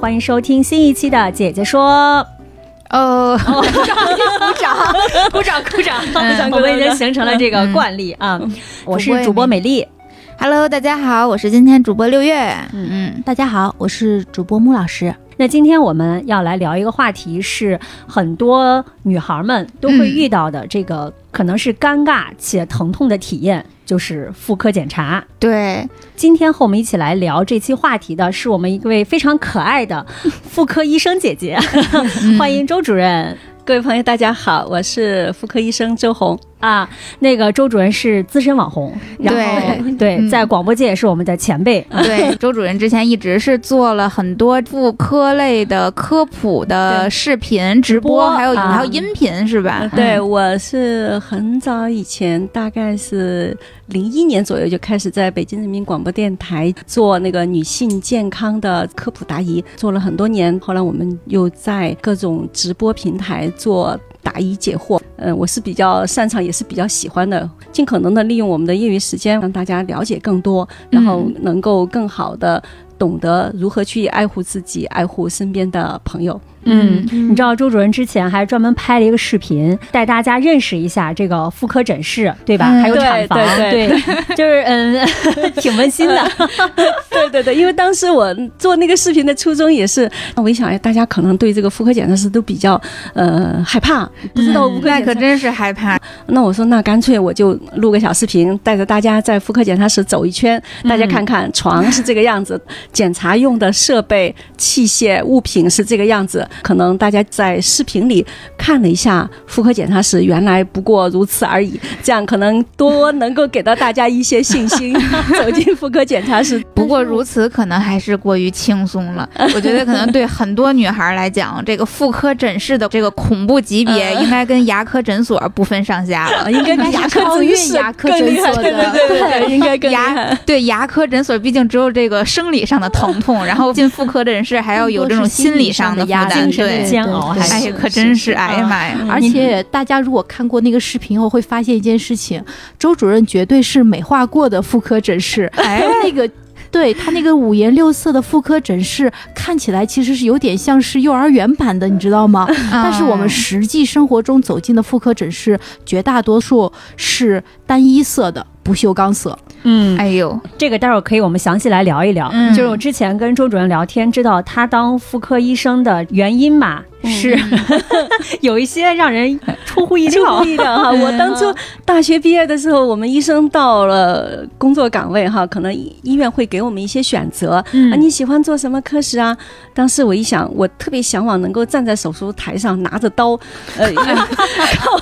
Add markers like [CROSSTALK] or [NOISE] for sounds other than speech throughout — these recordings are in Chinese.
欢迎收听新一期的姐姐说。哦，鼓掌，鼓掌，鼓掌！鼓掌我们已经形成了这个惯例啊。我是主播美丽，Hello，大家好，我是今天主播六月。嗯，大家好，我是主播穆老师。那今天我们要来聊一个话题，是很多女孩们都会遇到的，这个可能是尴尬且疼痛的体验，就是妇科检查。对，今天和我们一起来聊这期话题的是我们一位非常可爱的妇科医生姐姐，[LAUGHS] [LAUGHS] 欢迎周主任。各位朋友，大家好，我是妇科医生周红。啊，那个周主任是资深网红，然后 [LAUGHS] 对，嗯在广播界也是我们的前辈。对，[LAUGHS] 周主任之前一直是做了很多妇科类的科普的视频直播，播还有啊还有音频是吧？对，嗯我是很早以前，大概是零一年左右就开始在北京人民广播电台做那个女性健康的科普答疑，做了很多年。后来我们又在各种直播平台做。答疑解惑，嗯、我是比较擅长，也是比较喜欢的，尽可能的利用我们的业余时间，让大家了解更多，然后能够更好的懂得如何去爱护自己，爱护身边的朋友。嗯，你知道周主任之前还专门拍了一个视频，带大家认识一下这个妇科诊室，对吧？嗯还有产房，[LAUGHS] 对就是嗯，[LAUGHS] 挺温馨的。[LAUGHS] 对对对，因为当时我做那个视频的初衷也是，我一想，哎，大家可能对这个妇科检查室都比较呃害怕，不知道。那可真是害怕。那我说，那干脆我就录个小视频，带着大家在妇科检查室走一圈，大家看看床是这个样子，检查用的设备、器械、物品是这个样子。可能大家在视频里看了一下妇科检查室，原来不过如此而已，这样可能多能够给到大家一些信心，[LAUGHS] 走进妇科检查室。不过如此可能还是过于轻松了。我觉得可能对很多女孩来讲，这个妇科诊室的这个恐怖级别，应该跟牙科诊所不分上下了。啊，[LAUGHS] 应该比牙科超诊室越牙科诊所的对对对对，应该跟牙。对牙科诊所，毕竟只有这个生理上的疼痛，然后进妇科诊室还要有这种心理上的负担。精神的，煎熬，还哎呀，可真是哎呀妈呀！而且大家如果看过那个视频后，会发现一件事情：周主任绝对是美化过的妇科诊室。哎，那个。对他那个五颜六色的妇科诊室，看起来其实是有点像是幼儿园版的，你知道吗？但是我们实际生活中走进的妇科诊室，绝大多数是单一色的不锈钢色。嗯，哎呦，这个待会儿可以我们详细来聊一聊。嗯就是我之前跟周主任聊天，知道他当妇科医生的原因嘛，是。[LAUGHS] 有一些让人出乎意料。出料乎。意料哈！[LAUGHS] 我当初大学毕业的时候，我们医生到了工作岗位哈，可能医院会给我们一些选择。啊，嗯你喜欢做什么科室啊？当时我一想，我特别向往能够站在手术台上拿着刀，呃，[LAUGHS] 靠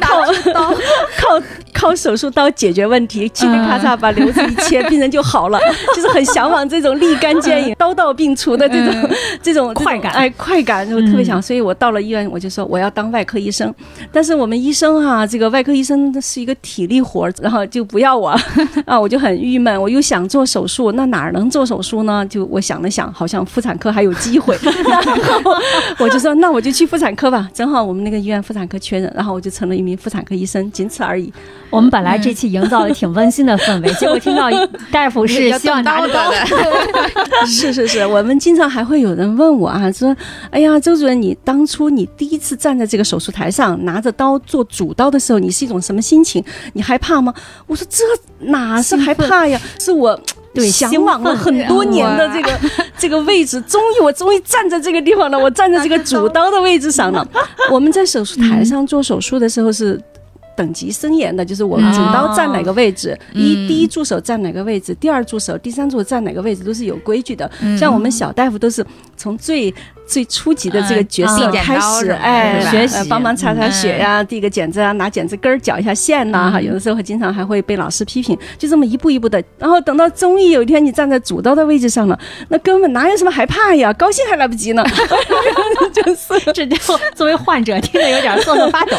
靠刀。靠靠手术刀解决问题，嘁哩咔嚓把瘤子一切，病人就好了，就是很向往这种立竿见影、刀到病除的这种这种快感。哎，快感，我特别想，所以我到了医院，我就说我要当外科医生。但是我们医生哈、这个外科医生是一个体力活儿，然后就不要我 [LAUGHS] 啊，我就很郁闷。我又想做手术，那哪儿能做手术呢？就我想了想，好像妇产科还有机会，[LAUGHS] 然后我就说那我就去妇产科吧。正好我们那个医院妇产科缺人，然后我就成了一名妇产科医生，仅此而已。我们本来这期营造的挺温馨的氛围，结果听到 [LAUGHS] 大夫是要希望拿着刀动刀的，是是是，我们经常还会有人问我啊，说，哎呀，周主任，你当初你第一次站在这个手术台上拿着刀做主刀的时候，你是一种什么心情？你害怕吗？我说这哪是害怕呀，是我。对向往了很多年的这个 [LAUGHS] 这个位置，终于我终于站在这个地方了，我站在这个主刀的位置上了。我们在手术台上做手术的时候是等级森严的，就是我们主刀站哪个位置，嗯一第一助手站哪个位置，第二助手、第三助手站哪个位置都是有规矩的。嗯像我们小大夫都是从最最初级的这个角色开始，哎，学习呃帮忙擦擦血呀、递个剪子啊，拿剪子根儿绞一下线呐、哈，嗯有的时候经常还会被老师批评，就这么一步一步的。然后等到终于有一天你站在主刀的位置上了，那根本哪有什么害怕呀，高兴还来不及呢。[LAUGHS] 就是这就作为患者听着有点瑟瑟发抖。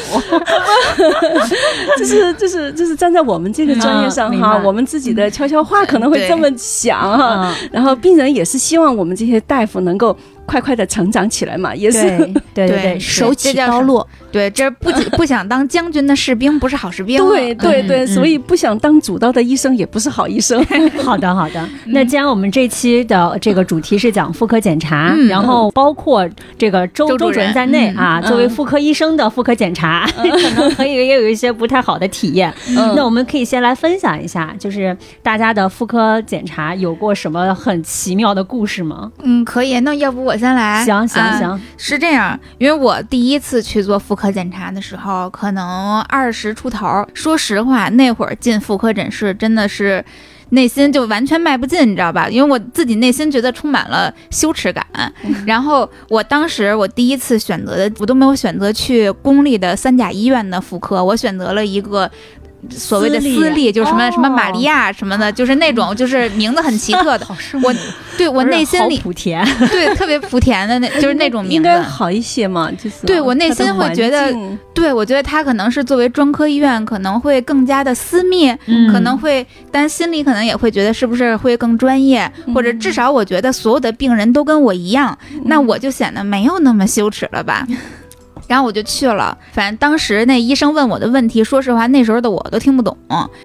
[LAUGHS] 就是就是就是站在我们这个专业上哈，嗯我们自己的悄悄话可能会这么想哈，嗯，然后病人也是希望我们这些大夫能够快快的成长起来嘛，也是。[LAUGHS] 对对对手起刀落，对，这不仅 [LAUGHS] 不想当将军的士兵不是好士兵。对对对，嗯所以不想当主刀的医生也不是好医生。[LAUGHS] 好的，好的。那既然我们这期的这个主题是讲妇科检查，嗯然后包括这个周周主任在内嗯啊，嗯作为妇科医生的妇科检查，可能可以也有一些不太好的体验。嗯那我们可以先来分享一下，就是大家的妇科检查有过什么很奇妙的故事吗？嗯，可以。那要不我先来？行行啊行，是这样，因为我第一次去做妇科检查的时候，可能二十出头。说实话，那会儿进妇科诊室真的是。内心就完全迈不进，你知道吧？因为我自己内心觉得充满了羞耻感。然后我当时我第一次选择的，我都没有选择去公立的三甲医院的妇科，我选择了一个。所谓的私立，就是什么、哦。什么玛利亚什么的，就是那种就是名字很奇特的。[LAUGHS] 我对我内心里莆田，对特别莆田的那，[LAUGHS] 就是那种名应字。该好一些嘛，就是对我内心会觉得对，我觉得他可能是作为专科医院，可能会更加的私密，嗯。可能会，但心里可能也会觉得是不是会更专业，或者至少我觉得所有的病人都跟我一样，那我就显得没有那么羞耻了吧。然后我就去了，反正当时那医生问我的问题，说实话那时候的我都听不懂。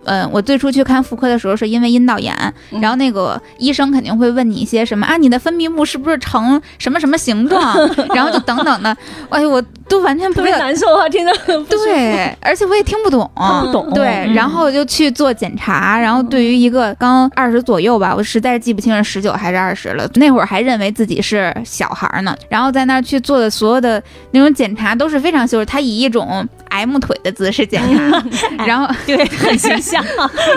嗯，我最初去看妇科的时候是因为阴道炎，嗯然后那个医生肯定会问你一些什么啊，你的分泌物是不是呈什么什么形状，[LAUGHS] 然后就等等的，哎呦，我都完全不特知道。别难受啊，听着很不。对，而且我也听不懂，不懂对，嗯然后就去做检查，然后对于一个刚二十左右吧，我实在是记不清是十九还是二十了，那会儿还认为自己是小孩儿呢，然后在那儿去做的所有的那种检查都是非常羞耻，他以一种 M 腿的姿势检查，[LAUGHS] 然后对，很形象。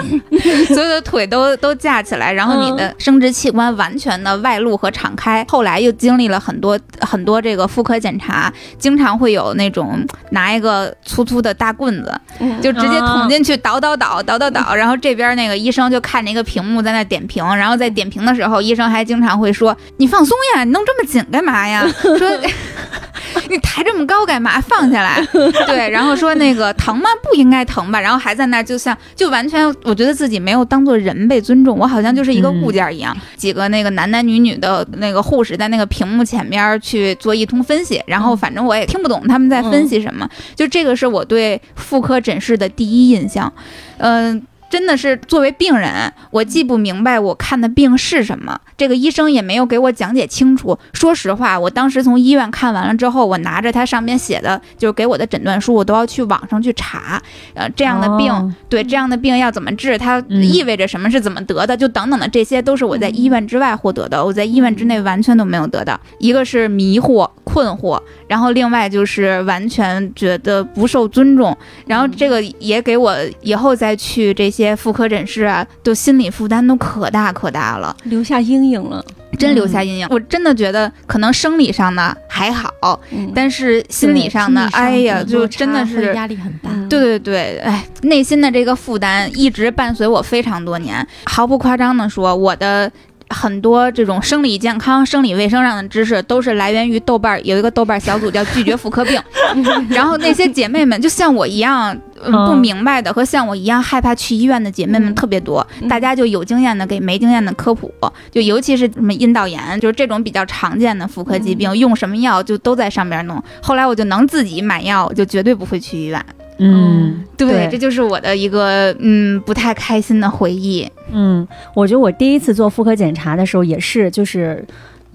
[LAUGHS] 所有的腿都都架起来，然后你的生殖器官完全的外露和敞开。后来又经历了很多很多这个妇科检查，经常会有那种拿一个粗粗的大棍子，嗯就直接捅进去倒倒倒倒倒倒，然后这边那个医生就看着一个屏幕在那点评，然后在点评的时候，医生还经常会说：“你放松呀，你弄这么紧干嘛呀？”说。[LAUGHS] 你抬这么高干嘛？放下来。[LAUGHS] 对，然后说那个疼吗？不应该疼吧？然后还在那就像就完全，我觉得自己没有当做人被尊重，我好像就是一个物件一样。几个那个男男女女的那个护士在那个屏幕前面去做一通分析，然后反正我也听不懂他们在分析什么。就这个是我对妇科诊室的第一印象，嗯、真的是作为病人，我既不明白我看的病是什么，这个医生也没有给我讲解清楚。说实话，我当时从医院看完了之后，我拿着他上面写的，就是给我的诊断书，我都要去网上去查，呃，这样的病，哦对这样的病要怎么治，它嗯意味着什么，是怎么得的，就等等的这些都是我在医院之外获得的，我在医院之内完全都没有得到。一个是迷惑、困惑，然后另外就是完全觉得不受尊重，然后这个也给我以后再去这些妇科诊室啊，就心理负担都可大可大了。留下阴影了。真留下阴影。我真的觉得可能生理上呢还好，嗯但是心理上呢，哎呀，就真的是。压力很大。嗯对对对，哎，内心的这个负担一直伴随我非常多年。毫不夸张的说，我的很多这种生理健康、生理卫生上的知识，都是来源于豆瓣儿有一个豆瓣儿小组叫“拒绝妇科病 [LAUGHS] ”，然后那些姐妹们就像我一样。嗯，不嗯明白的和像我一样害怕去医院的姐妹们嗯特别多，嗯大家就有经验的给没经验的科普，就尤其是什么阴道炎，就是这种比较常见的妇科疾病，用什么药就都在上边弄。后来我就能自己买药，我就绝对不会去医院。嗯，对，这就是我的一个嗯不太开心的回忆。嗯，我觉得我第一次做妇科检查的时候也是，就是。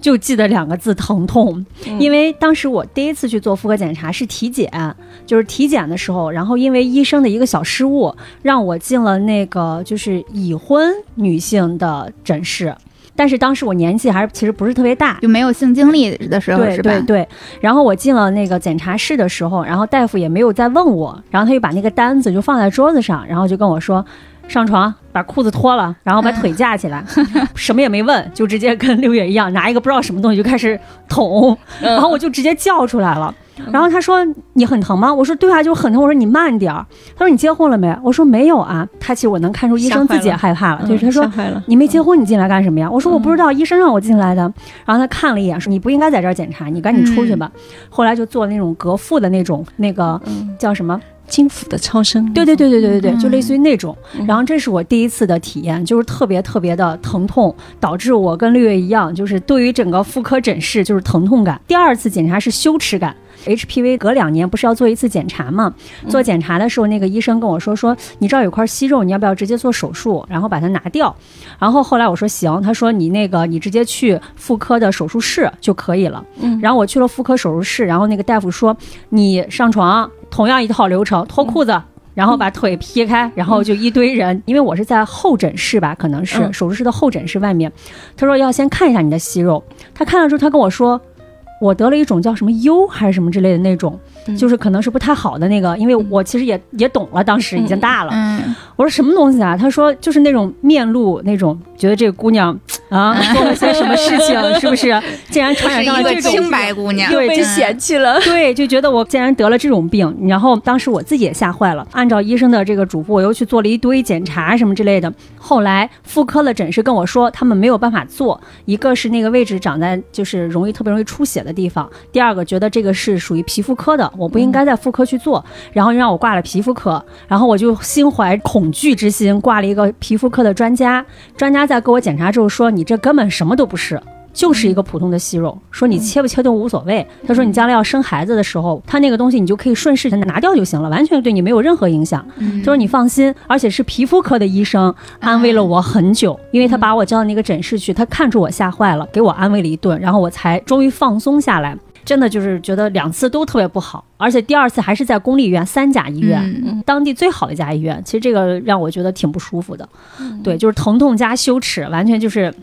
就记得两个字疼痛，嗯因为当时我第一次去做妇科检查是体检，就是体检的时候，然后因为医生的一个小失误，让我进了那个就是已婚女性的诊室。但是当时我年纪还是其实不是特别大，就没有性经历的时候对是吧？对对。然后我进了那个检查室的时候，然后大夫也没有再问我，然后他就把那个单子就放在桌子上，然后就跟我说。上床，把裤子脱了，然后把腿架起来，[LAUGHS] 什么也没问，就直接跟六月一样，拿一个不知道什么东西就开始捅，然后我就直接叫出来了。然后他说：“你很疼吗？”我说：“对啊，就很疼。”我说：“你慢点儿。”他说：“你结婚了没？”我说：“没有啊。”他其实我能看出医生自己也害怕了，就是他说吓坏了：“你没结婚，你进来干什么呀？”我说：“我不知道，医生让我进来的。”然后他看了一眼，说：“你不应该在这儿检查，你赶紧出去吧。后来就做那种隔腹的那种，那个嗯，叫什么？筋府的超声，对对对对对对就类似于那种。嗯然后这是我第一次的体验，就是特别特别的疼痛，导致我跟六月一样，就是对于整个妇科诊室就是疼痛感。第二次检查是羞耻感。HPV 隔两年不是要做一次检查吗？做检查的时候，那个医生跟我说说，你这儿有块息肉，你要不要直接做手术，然后把它拿掉？然后后来我说行，他说你那个你直接去妇科的手术室就可以了。嗯然后我去了妇科手术室，然后那个大夫说你上床，同样一套流程，脱裤子。然后把腿劈开，然后就一堆人，因为我是在候诊室吧，可能是、嗯手术室的候诊室外面。他说要先看一下你的息肉，他看了之后，他跟我说，我得了一种叫什么疣还是什么之类的那种，嗯就是可能是不太好的那个，因为我其实也也懂了，当时已经大了。嗯，我说什么东西啊？他说就是那种面露那种，觉得这个姑娘啊 [LAUGHS] 做了些什么事情，[LAUGHS] 是不是？竟然传染是一个上了这种清白姑娘，对被嫌弃了。[LAUGHS] 对，就觉得我竟然得了这种病，然后当时我自己也吓坏了。按照医生的这个嘱咐，我又去做了一堆检查什么之类的。后来妇科的诊室跟我说，他们没有办法做，一个是那个位置长在就是容易特别容易出血的地方，第二个觉得这个是属于皮肤科的，我不应该在妇科去做，然后让我挂了皮肤科，然后我就心怀恐惧之心挂了一个皮肤科的专家，专家在给我检查之后说，你这根本什么都不是。就是一个普通的息肉，说你切不切都无所谓。他说你将来要生孩子的时候，他那个东西你就可以顺势拿掉就行了，完全对你没有任何影响。嗯他说你放心，而且是皮肤科的医生安慰了我很久，因为他把我叫到那个诊室去，他看出我吓坏了，给我安慰了一顿，然后我才终于放松下来。真的就是觉得两次都特别不好，而且第二次还是在公立医院三甲医院，嗯当地最好的一家医院。其实这个让我觉得挺不舒服的，对，就是疼痛加羞耻，完全就是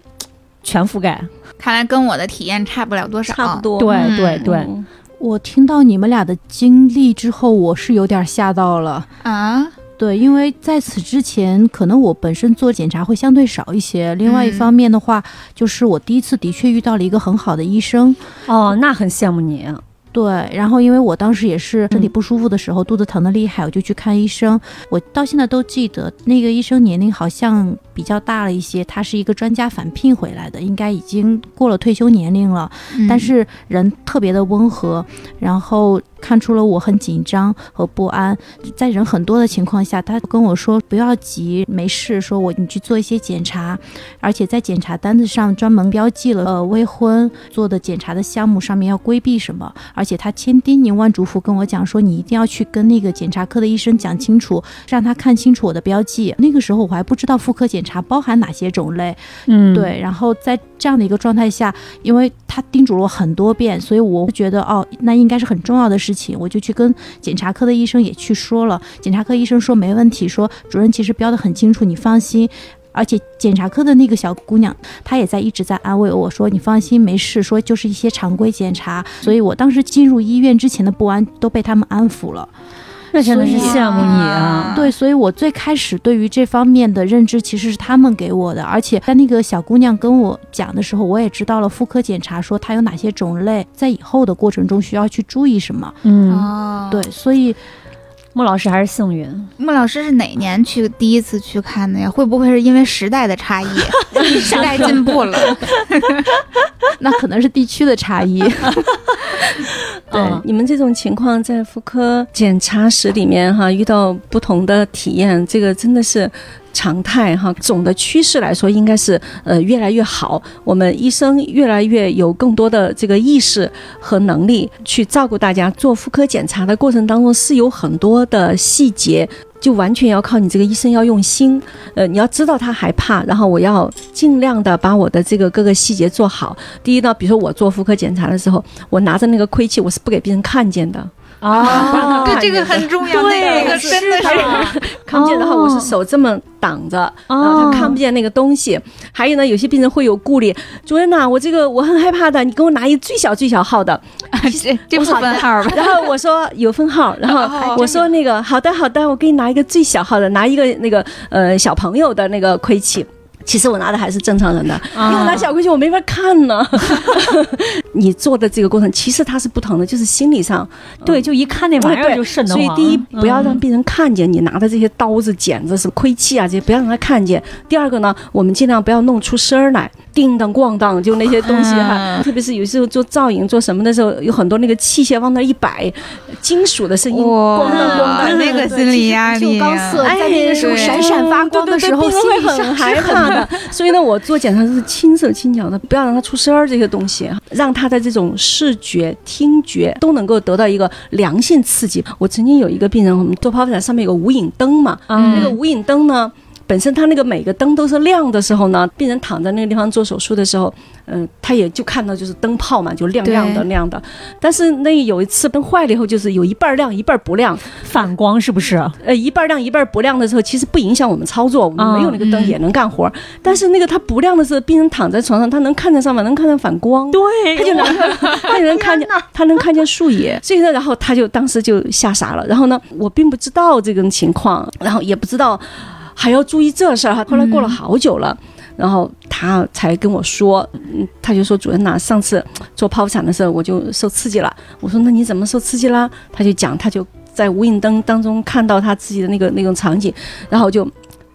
全覆盖。看来跟我的体验差不了多少，差不。多。对嗯对对，嗯我听到你们俩的经历之后，我是有点吓到了。啊，对，因为在此之前，可能我本身做检查会相对少一些。另外一嗯方面的话，就是我第一次的确遇到了一个很好的医生。哦，那很羡慕你。对，然后因为我当时也是身体不舒服的时候，肚子疼的厉害，我就去看医生。我到现在都记得，那个医生年龄好像比较大了一些，他是一个专家返聘回来的，应该已经过了退休年龄了。嗯但是人特别的温和，然后看出了我很紧张和不安。在人很多的情况下，他跟我说不要急，没事，说我你去做一些检查，而且在检查单子上专门标记了呃未婚做的检查的项目上面要规避什么，而且他千叮咛万嘱咐跟我讲说你一定要去跟那个检查科的医生讲清楚，让他看清楚我的标记。那个时候我还不知道妇科检查包含哪些种类，嗯，对，然后在这样的一个状态下，因为他叮嘱了我很多遍，所以我觉得哦，那应该是很重要的事情，我就去跟检查科的医生也去说了。检查科医生说没问题，说主任其实标的很清楚，你放心。而且检查科的那个小姑娘，她也在一直在安慰我说：“你放心，没事，说就是一些常规检查。”所以我当时进入医院之前的不安都被他们安抚了。那真的是羡慕你啊。对，所以我最开始对于这方面的认知其实是他们给我的，而且在那个小姑娘跟我讲的时候，我也知道了妇科检查说它有哪些种类，在以后的过程中需要去注意什么。嗯，哦，对，，所以穆老师还是幸运。穆老师是哪年去第一次去看的呀？会不会是因为时代的差异，[LAUGHS] 时代进步了？[LAUGHS] 那可能是地区的差异。[LAUGHS] 对、嗯你们这种情况，在妇科检查室里面哈，遇到不同的体验，这个真的是常态哈。总的趋势来说，应该是呃越来越好。我们医生越来越有更多的这个意识和能力去照顾大家。做妇科检查的过程当中，是有很多的细节。就完全要靠你这个医生要用心，呃，你要知道他害怕，然后我要尽量的把我的这个各个细节做好。第一呢，比如说我做妇科检查的时候，我拿着那个窥器，我是不给病人看见的。啊对，这个很重要，对那个真的是。看不见的话，我是手这么挡着，然后他看不见那个东西。还有呢，有些病人会有顾虑，主任呐，我这个我很害怕的，你给我拿一最小最小号的。[LAUGHS] 这这不分号吧？[LAUGHS] 然后我说有分号，然后我说那个好的好的，我给你拿一个最小号的，拿一个那个呃小朋友的那个盔器。其实我拿的还是正常人的，因为我拿小规矩我没法看呢。[LAUGHS] 你做的这个过程其实它是不疼的，就是心理上对，就一看那玩意儿就瘆得慌。所以第一，不要让嗯病人看见你拿的这些刀子、剪子、什么窥器啊这些，不要让他看见。第二个呢，我们尽量不要弄出声儿来，叮当咣当，就那些东西哈。嗯特别是有时候做造影、做什么的时候，有很多那个器械往那一摆，金属的声音，哇咣当咣当。那个心理压力啊就钢色在那个时候对闪闪发光的时候，心里上很害怕的。[LAUGHS] 所以呢，我做检查都是轻手轻脚的，不要让他出声儿这些东西，让他的这种视觉、听觉都能够得到一个良性刺激。我曾经有一个病人，我们做剖腹产上面有个无影灯嘛，嗯那个无影灯呢。本身他那个每个灯都是亮的时候呢，病人躺在那个地方做手术的时候，嗯、他也就看到就是灯泡嘛，就亮亮的对亮的。但是那有一次灯坏了以后，就是有一半儿亮，一半儿不亮。反光是不是？呃，一半儿亮一半儿不亮的时候，其实不影响我们操作，我们没有那个灯嗯也能干活儿。但是那个它不亮的时候，病人躺在床上，他能看得上面，能看见反光，对，他就能他就能看见，他能看见树叶。所以呢，然后他就当时就吓傻了。然后呢，我并不知道这种情况，然后也不知道还要注意这事儿哈。后来过了好久了。然后他才跟我说，嗯，他就说主任呐、上次做剖腹产的时候我就受刺激了。我说那你怎么受刺激啦？他就讲，他就在无影灯当中看到他自己的那个那种场景，然后就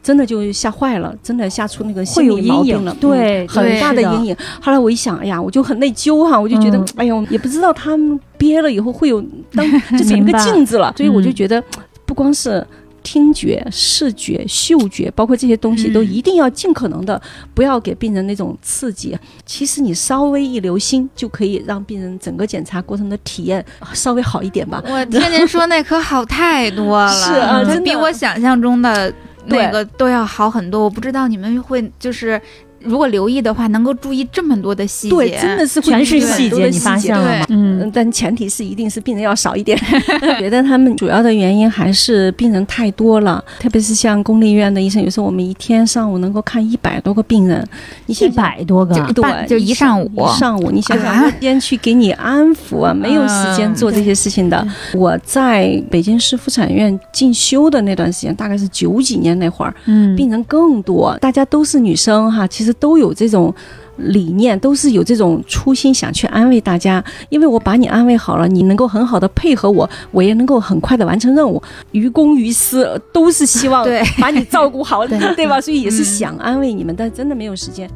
真的就吓坏了，真的吓出那个心会有阴影理毛病了，对嗯很大的阴影。后来我一想，哎呀，我就很内疚哈，我就觉得，嗯哎呦，也不知道他们憋了以后会有当 [LAUGHS] 就成一个镜子了，所以我就嗯觉得不光是。听觉、视觉、嗅觉，包括这些东西，嗯都一定要尽可能的不要给病人那种刺激。其实你稍微一留心，就可以让病人整个检查过程的体验稍微好一点吧。我听您说那可好太多了，[LAUGHS] 是啊真的这比我想象中的那个都要好很多。我不知道你们会就是。如果留意的话，能够注意这么多的细节，对，真的是会全是细节，你发现了吗？嗯嗯，，但前提是一定是病人要少一点。[LAUGHS] 觉得他们主要的原因还是病人太多了，特别是像公立医院的医生，有时候我们一天上午能够看一百多个病人，你一。百多个，对，就一上午一上午，你想想，啊时间去给你安抚啊，没有时间做这些事情的。我在北京市妇产院进修的那段时间，大概是九几年那会儿，嗯，病人更多，大家都是女生哈，其实都有这种理念，都是有这种初心，想去安慰大家。因为我把你安慰好了，你能够很好的配合我，我也能够很快的完成任务，于公于私都是希望对把你照顾好，[LAUGHS] 对对吧？所以也是嗯想安慰你们，但真的没有时间。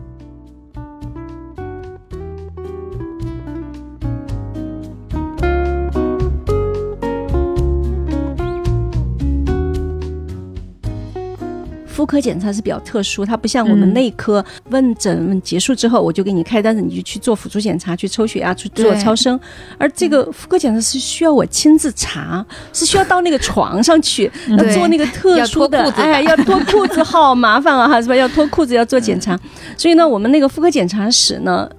妇科检查是比较特殊，它不像我们嗯内科问诊结束之后，我就给你开单子，你就去做辅助检查，去抽血压，去做超声。而这个妇科检查是需要我亲自查，是需要到那个床上去，[LAUGHS] 要做那个特殊的哎，要脱裤子，[LAUGHS] 好麻烦啊，哈，是吧？要脱裤子，要做检查。所以呢，我们那个妇科检查室呢，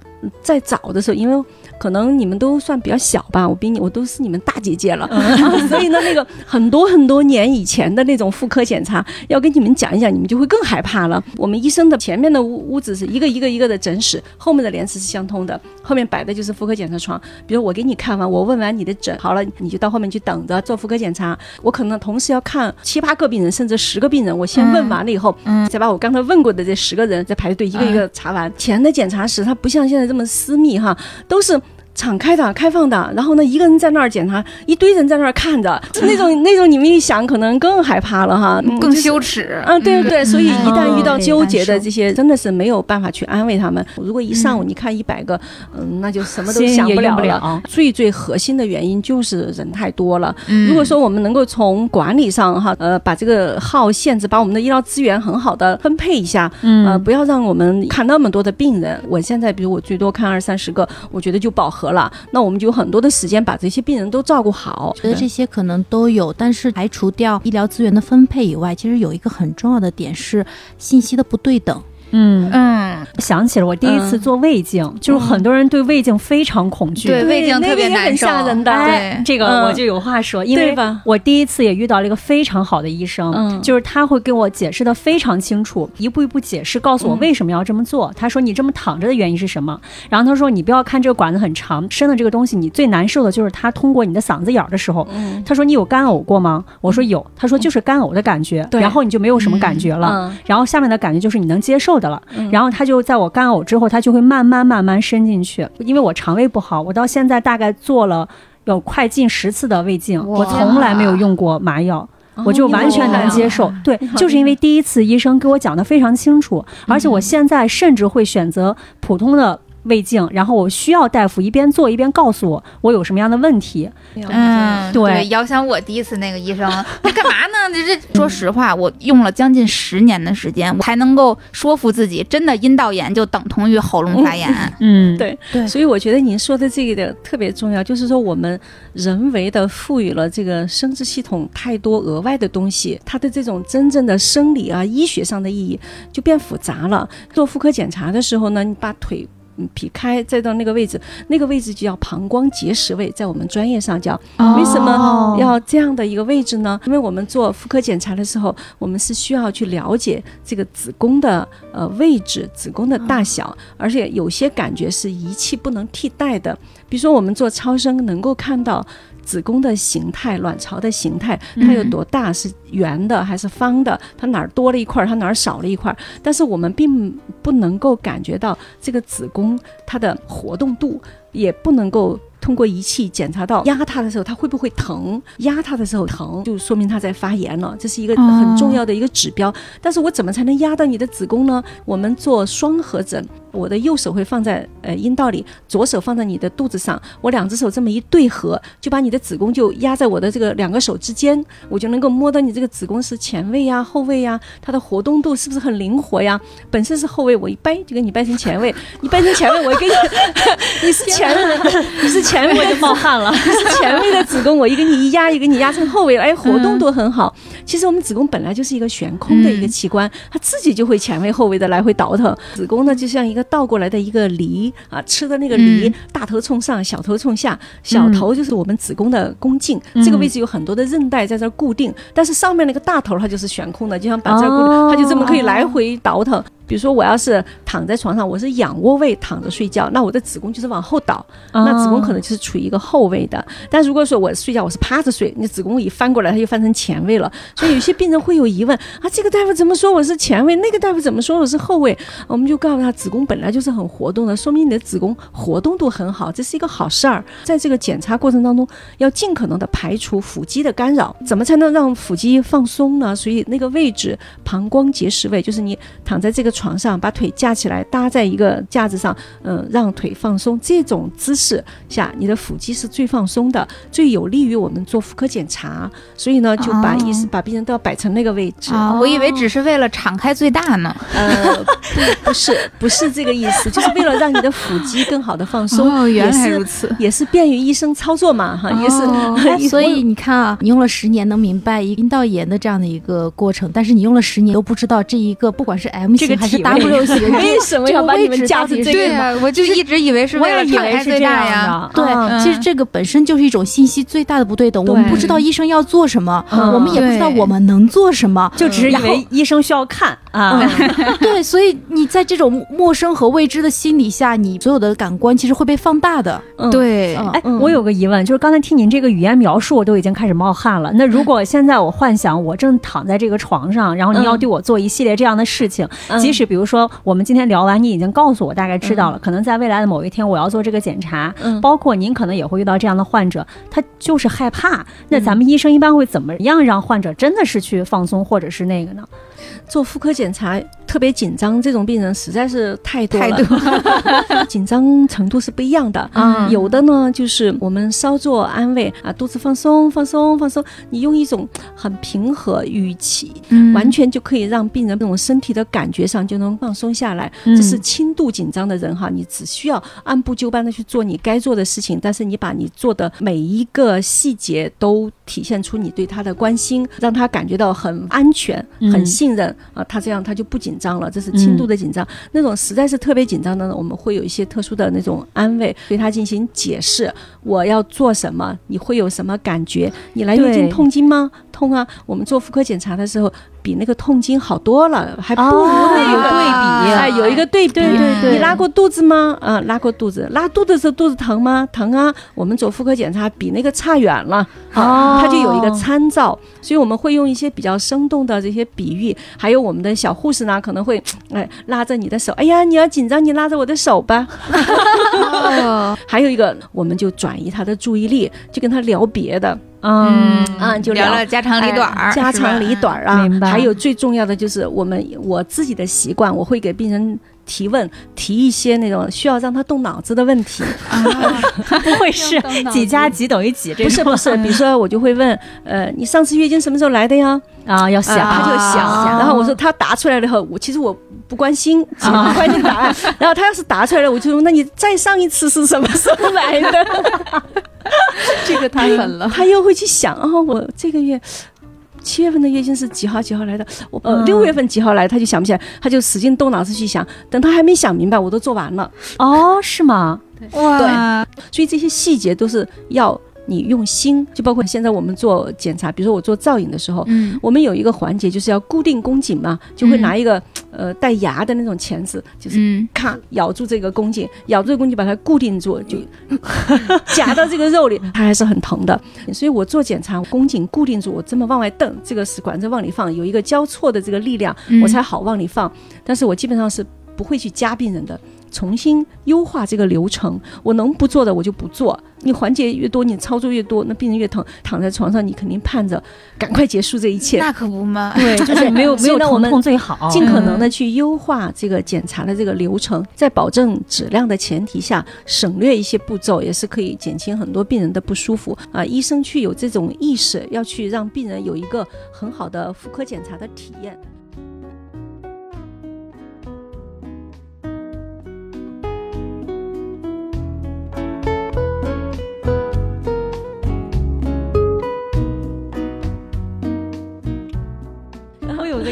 在早的时候，因为可能你们都算比较小吧，我比你我都是你们大姐姐了，[LAUGHS] 啊所以呢，那个很多很多年以前的那种妇科检查，要跟你们讲一讲，你们就会更害怕了。我们医生的前面的屋屋子是一个一个一个的诊室，后面的帘子是相通的，后面摆的就是妇科检查床。比如我给你看完，我问完你的诊，好了，你就到后面去等着做妇科检查。我可能同时要看七八个病人，甚至十个病人，我先问完了以后，嗯再把我刚才问过的这十个人再排队一个一个查完。前的检查室它不像现在这么私密哈，都是。敞开的、开放的，然后呢，一个人在那儿检查，一堆人在那儿看着，[LAUGHS] 那种那种，你们一想，可能更害怕了哈，嗯更羞耻。嗯，对对对，所以一旦遇到哦纠结的这些，真的是没有办法去安慰他们。如果一上午你看一百个，嗯，那就什么都也想不了用不了最最核心的原因就是人太多了。嗯如果说我们能够从管理上哈，呃，把这个号限制，把我们的医疗资源很好的分配一下，嗯呃，不要让我们看那么多的病人。我现在比如我最多看二三十个，我觉得就饱和了。那我们就有很多的时间把这些病人都照顾好。觉得这些可能都有，但是排除掉医疗资源的分配以外，其实有一个很重要的点是信息的不对等。嗯，嗯，想起了我第一次做胃镜，就是很多人对胃镜非常恐惧。对，胃镜那特别难受，吓人的对，这个嗯我就有话说，因为吧我第一次也遇到了一个非常好的医生，嗯就是他会给我解释的非常清楚，一步一步解释，告诉我嗯为什么要这么做。他说你这么躺着的原因是什么？然后他说你不要看这个管子很长，伸的这个东西，你最难受的就是它通过你的嗓子眼儿的时候。嗯他说你有干呕过吗？我说有。他说就是干呕的感觉，对然后你就没有什么感觉了。嗯然后下面的感觉就是你能接受的了。嗯然后他就在我干呕之后，他就会慢慢慢慢伸进去。因为我肠胃不好，我到现在大概做了有快近十次的胃镜，我从来没有用过麻药。哦我就完全能接受，对 [LAUGHS] 就是因为第一次医生给我讲的非常清楚，而且我现在甚至会选择普通的胃镜，然后我需要大夫一边做一边告诉我我有什么样的问题。嗯，对遥想我第一次那个医生，你干嘛呢？你这说实话，我用了将近十年的时间，我才能够说服自己，真的阴道炎就等同于喉咙发炎。嗯，对对所以我觉得您说的这个的特别重要，就是说我们人为的赋予了这个生殖系统太多额外的东西，它的这种真正的生理啊、医学上的意义就变复杂了。做妇科检查的时候呢，你把腿。嗯劈开，再到那个位置，那个位置就叫膀胱结石位，在我们专业上叫。为什么要这样的一个位置呢？因为我们做妇科检查的时候，我们是需要去了解这个子宫的呃位置、子宫的大小，而且有些感觉是仪器不能替代的。比如说，我们做超声能够看到子宫的形态、卵巢的形态，它有多大，是圆的还是方的，它哪儿多了一块儿，它哪儿少了一块儿。但是我们并不能够感觉到这个子宫它的活动度，也不能够。通过仪器检查到压它的时候，它会不会疼？压它的时候疼，就说明它在发炎了，这是一个很重要的一个指标。但是我怎么才能压到你的子宫呢？我们做双合诊，我的右手会放在呃阴道里，左手放在你的肚子上，我两只手这么一对合，就把你的子宫就压在我的这个两个手之间，我就能够摸到你这个子宫是前位呀、后位呀，它的活动度是不是很灵活呀？本身是后位，我一掰就给你掰成前位，你掰成前位，我一给你，你是前位，[LAUGHS] 你是前位我就冒汗了。你是前位的子宫，我一给你一压，一给你压成后位，哎，活动度很好。[LAUGHS] 其实我们子宫本来就是一个悬空的一个器官，它自己就会前位后位的来回倒腾。子宫呢，就像一个倒过来的一个梨啊，吃的那个梨，嗯大头冲上，小头冲下，小头就是我们子宫的宫颈，这个位置有很多的韧带在这儿固定，但是上面那个大头它就是悬空的，就像板砖儿固定，哦它就这么可以来回倒腾。比如说，我要是躺在床上，我是仰卧位躺着睡觉，那我的子宫就是往后倒，那子宫可能就是处于一个后位的。但如果说我睡觉我是趴着睡，你子宫一翻过来，它就翻成前位了。所以有些病人会有疑问啊，这个大夫怎么说我是前位，那个大夫怎么说我是后位？我们就告诉他，子宫本来就是很活动的，说明你的子宫活动度很好，这是一个好事儿。在这个检查过程当中，要尽可能的排除腹肌的干扰。怎么才能让腹肌放松呢？所以那个位置，膀胱结石位，就是你躺在这个床上，把腿架起来，搭在一个架子上，嗯，让腿放松。这种姿势下，你的腹肌是最放松的，最有利于我们做妇科检查。所以呢，就把医师、把病人都要摆成那个位置。啊，我以为只是为了敞开最大呢。呃，不，不是，不是这个意思，就是为了让你的腹肌更好的放松，哦，原来如此。也是便于医生操作嘛，哈，也是。哎 [LAUGHS] 所以你看啊，你用了十年能明白一个阴道炎的这样的一个过程，但是你用了十年都不知道这一个不管是 M 这个型还是体位 W 型，为 [LAUGHS] 什么要把你们架成这个对啊、我就一直以为是为了敞开最大呀。对，嗯其实这个本身就是一种信息最大的不对等。对我们不知道医生要做什么，嗯我们也不知道我们能做什么，就只是以为医生需要看啊。[LAUGHS] 对，所以你在这种陌生和未知的心理下，你所有的感官其实会被放大的。嗯对，嗯哎，我有个疑问，就是刚才听您这个语言描述，我都已经开始冒汗了。那如果现在我幻想我正躺在这个床上，然后你要对我做一系列这样的事情，嗯即使比如说我们今天聊完，你已经告诉我大概知道了，可能在未来的某一天我要做这个检查，嗯包括您可能也会遇到这样的患者，他就是害怕。那咱们医生一般会怎么样让患者真的是去放松，或者是那个呢？做妇科检查特别紧张，这种病人实在是太多太了，[LAUGHS] 紧张程度是不一样的。嗯有的呢，就是我们稍作安慰啊，肚子放松，放松，放松。你用一种很平和语气，嗯完全就可以让病人这种身体的感觉上就能放松下来。嗯这是轻度紧张的人哈，你只需要按部就班的去做你该做的事情，但是你把你做的每一个细节都体现出你对他的关心，让他感觉到很安全、嗯很信任啊，他这样他就不紧紧张了，这是轻度的紧张。那种实在是特别紧张的呢，我们会有一些特殊的那种安慰，对他进行解释，我要做什么，你会有什么感觉？你来月经痛经吗？痛啊！我们做妇科检查的时候，比那个痛经好多了，还不如那个、有对比哎，有一个对比。对对对你拉过肚子吗？啊，拉过肚子。拉肚子的时候肚子疼吗？疼啊！我们做妇科检查比那个差远了。啊，它就有一个参照，所以我们会用一些比较生动的这些比喻，还有我们的小护士呢，可能会哎拉着你的手，哎呀，你要紧张，你拉着我的手吧。哦 [LAUGHS] 还有一个，我们就转移他的注意力，就跟他聊别的。嗯嗯就聊聊了家长里短儿，哎家长里短儿啊明。白还有最重要的就是我们我自己的习惯，我会给病人提问，提一些那种需要让他动脑子的问题。不会是几加几等于几不是不是，比如说我就会问，呃，你上次月经什么时候来的呀？啊，要啊，想他就想，啊然后我说他答出来了以后，我其实我不关心，不关心答案。[LAUGHS] 然后他要是答出来了，我就说，那你再上一次是什么时候来的？[LAUGHS] 这个太狠了。他又会去想，哦，我这个月。七月份的月经是几号几号来的？我呃六月份几号来？他就想不起来，他就使劲动脑子去想。等他还没想明白，我都做完了。哦，是吗？对，所以这些细节都是要你用心。就包括现在我们做检查，比如说我做造影的时候，嗯我们有一个环节就是要固定宫颈嘛，就会拿一个、呃带牙的那种钳子，就是嗯咔咬住这个宫颈，咬住这个宫颈把它固定住，就 [LAUGHS] 夹到这个肉里，它还是很疼的。所以我做检查，宫颈固定住，我这么往外蹬，这个是管子往里放，有一个交错的这个力量，嗯我才好往里放。但是我基本上是不会去夹病人的。重新优化这个流程，我能不做的我就不做。你环节越多，你操作越多，那病人越疼。躺在床上，你肯定盼着赶快结束这一切。那可不嘛，对，就是没有 [LAUGHS] 没有疼痛最好，尽可能的去优化这个检查的这个流程，在保证质量的前提下，省略一些步骤，也是可以减轻很多病人的不舒服啊。医生去有这种意识，要去让病人有一个很好的妇科检查的体验。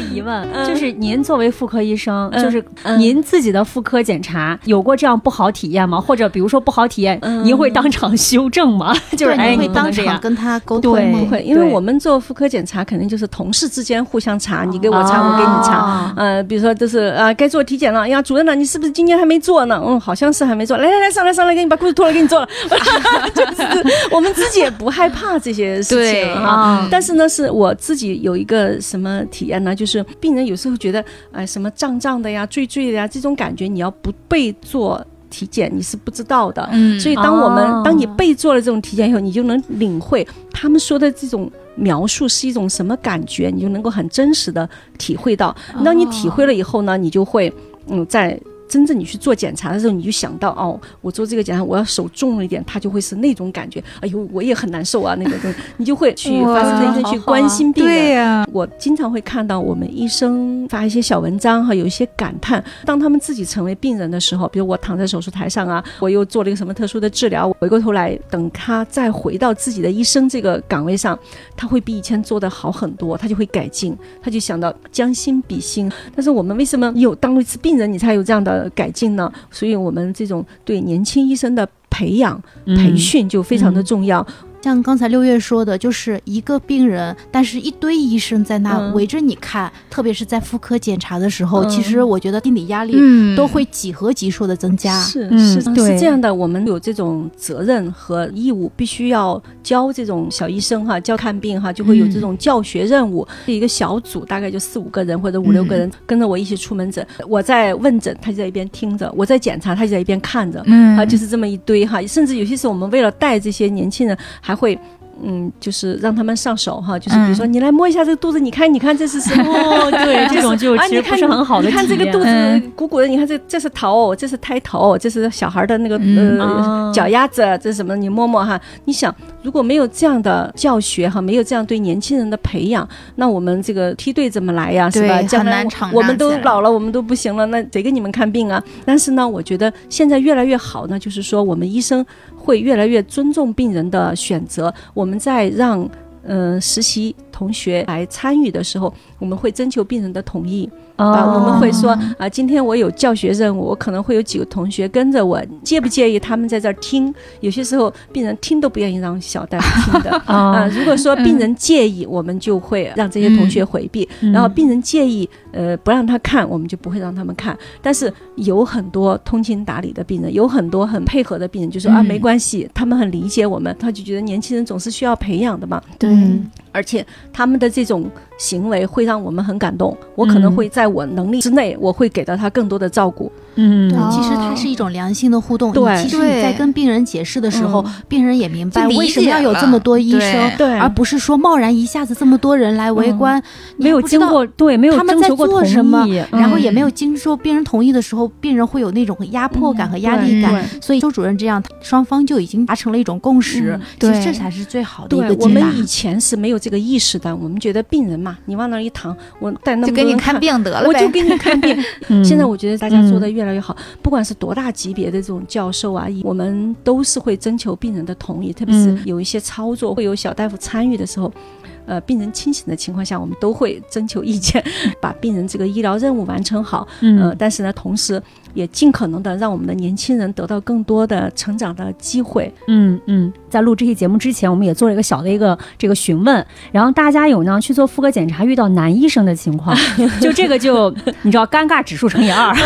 个疑问，嗯就是您作为妇科医生，嗯就是嗯您自己的妇科检查有过这样不好体验吗？或者比如说不好体验，嗯您会当场修正吗？[LAUGHS] 就是对哎，你会当。场跟他沟通对吗不会，因为我们做妇科检查肯定就是同事之间互相查，你给我查，我给你查。啊呃，比如说就是啊，该做体检了，哎呀，主任呢，你是不是今天还没做呢？嗯，好像是还没做。来来来，上来上来，给你把裤子脱了，给你做了。[LAUGHS] 就是我们自己也不害怕这些事情哈。啊，但是呢，是我自己有一个什么体验呢？就是病人有时候觉得，哎、什么胀胀的呀、坠坠的呀，这种感觉，你要不被做体检，你是不知道的。嗯，所以，当我们、哦当你被做了这种体检以后，你就能领会他们说的这种描述是一种什么感觉，你就能够很真实的体会到。当你体会了以后呢，你就会嗯，在真正你去做检查的时候，你就想到哦，我做这个检查，我要手重了一点，他就会是那种感觉。哎呦，我也很难受啊，那个东西，[LAUGHS] 你就会去发自内心去关心病人。对呀，我经常会看到我们医生发一些小文章哈，有一些感叹。当他们自己成为病人的时候，比如我躺在手术台上啊，我又做了一个什么特殊的治疗，回过头来等他再回到自己的医生这个岗位上，他会比以前做的好很多，他就会改进，他就想到将心比心。但是我们为什么有当了一次病人，你才有这样的改进呢？所以我们这种对年轻医生的培养、培训就非常的重要。像刚才六月说的，就是一个病人，但是一堆医生在那嗯。围着你看，特别是在妇科检查的时候，嗯。其实我觉得心理压力嗯。都会几何级数的增加。是嗯是对。是这样的，我们有这种责任和义务，必须要教这种小医生哈，教看病哈，就会有这种教学任务。一个小组大概就四五个人或者五六个人，跟着我一起出门诊，我在问诊，他就在一边听着；我在检查，他就在一边看着。嗯。啊，就是这么一堆哈，甚至有些时候我们为了带这些年轻人，还会。嗯，就是让他们上手哈，就是比如说你来摸一下这个肚子，你看，你看这是什么？哦，[LAUGHS] 对，这种就啊，其实你看不是很好的你看这个肚子嗯鼓鼓的，你看这这是头，这是胎头，这是小孩的那个嗯呃哦脚丫子，这是什么？你摸摸哈。你想，如果没有这样的教学哈，没有这样对年轻人的培养，那我们这个梯队怎么来呀？是吧？将来我们都老了，我们都不行了，那谁给你们看病啊？但是呢，我觉得现在越来越好呢，就是说我们医生会越来越尊重病人的选择，我我们在让。嗯实习同学来参与的时候，我们会征求病人的同意。啊，啊我们会说啊，今天我有教学任务，我可能会有几个同学跟着我，介不介意他们在这儿听？有些时候病人听都不愿意让小大夫听的啊。[LAUGHS] 啊，如果说病人介意，我们就会让这些同学回避；嗯然后病人介意，呃，不让他看，我们就不会让他们看。但是有很多通情达理的病人，有很多很配合的病人，就说啊，嗯没关系，他们很理解我们，他就觉得年轻人总是需要培养的嘛。对嗯而且他们的这种行为会让我们很感动，我可能会在我能力之内，我会给到他更多的照顾。嗯对，哦。其实它是一种良性的互动。对。你其实你在跟病人解释的时候嗯，病人也明白为什么解要有这么多医生了，对。而不是说贸然一下子这么多人来围观，没有经过对，没有他们在征求过同做什么意，然后也嗯没有经受病人同意的时候，病人会有那种压迫感和压力嗯感。所以周主任这样，双方就已经达成了一种共识嗯，其实对。这才是最好的一个解答。我们以前是没有这个意识的，我们觉得病人嘛，你往那儿一躺，我带那就给你么多人看病得了呗。我就给你看病。嗯 [LAUGHS] 现在我觉得大家做的越来越好，不管是多大级别的这种教授啊，我们都是会征求病人的同意，特别是嗯有一些操作会有小大夫参与的时候。呃，病人清醒的情况下，我们都会征求意见，[LAUGHS] 把病人这个医疗任务完成好。呃，嗯但是呢，同时也尽可能的让我们的年轻人得到更多的成长的机会。嗯嗯，在录这期节目之前，我们也做了一个小的一个这个询问，然后大家有呢去做妇科检查遇到男医生的情况，[LAUGHS] 就这个就你知道尴尬指数乘以二，[LAUGHS]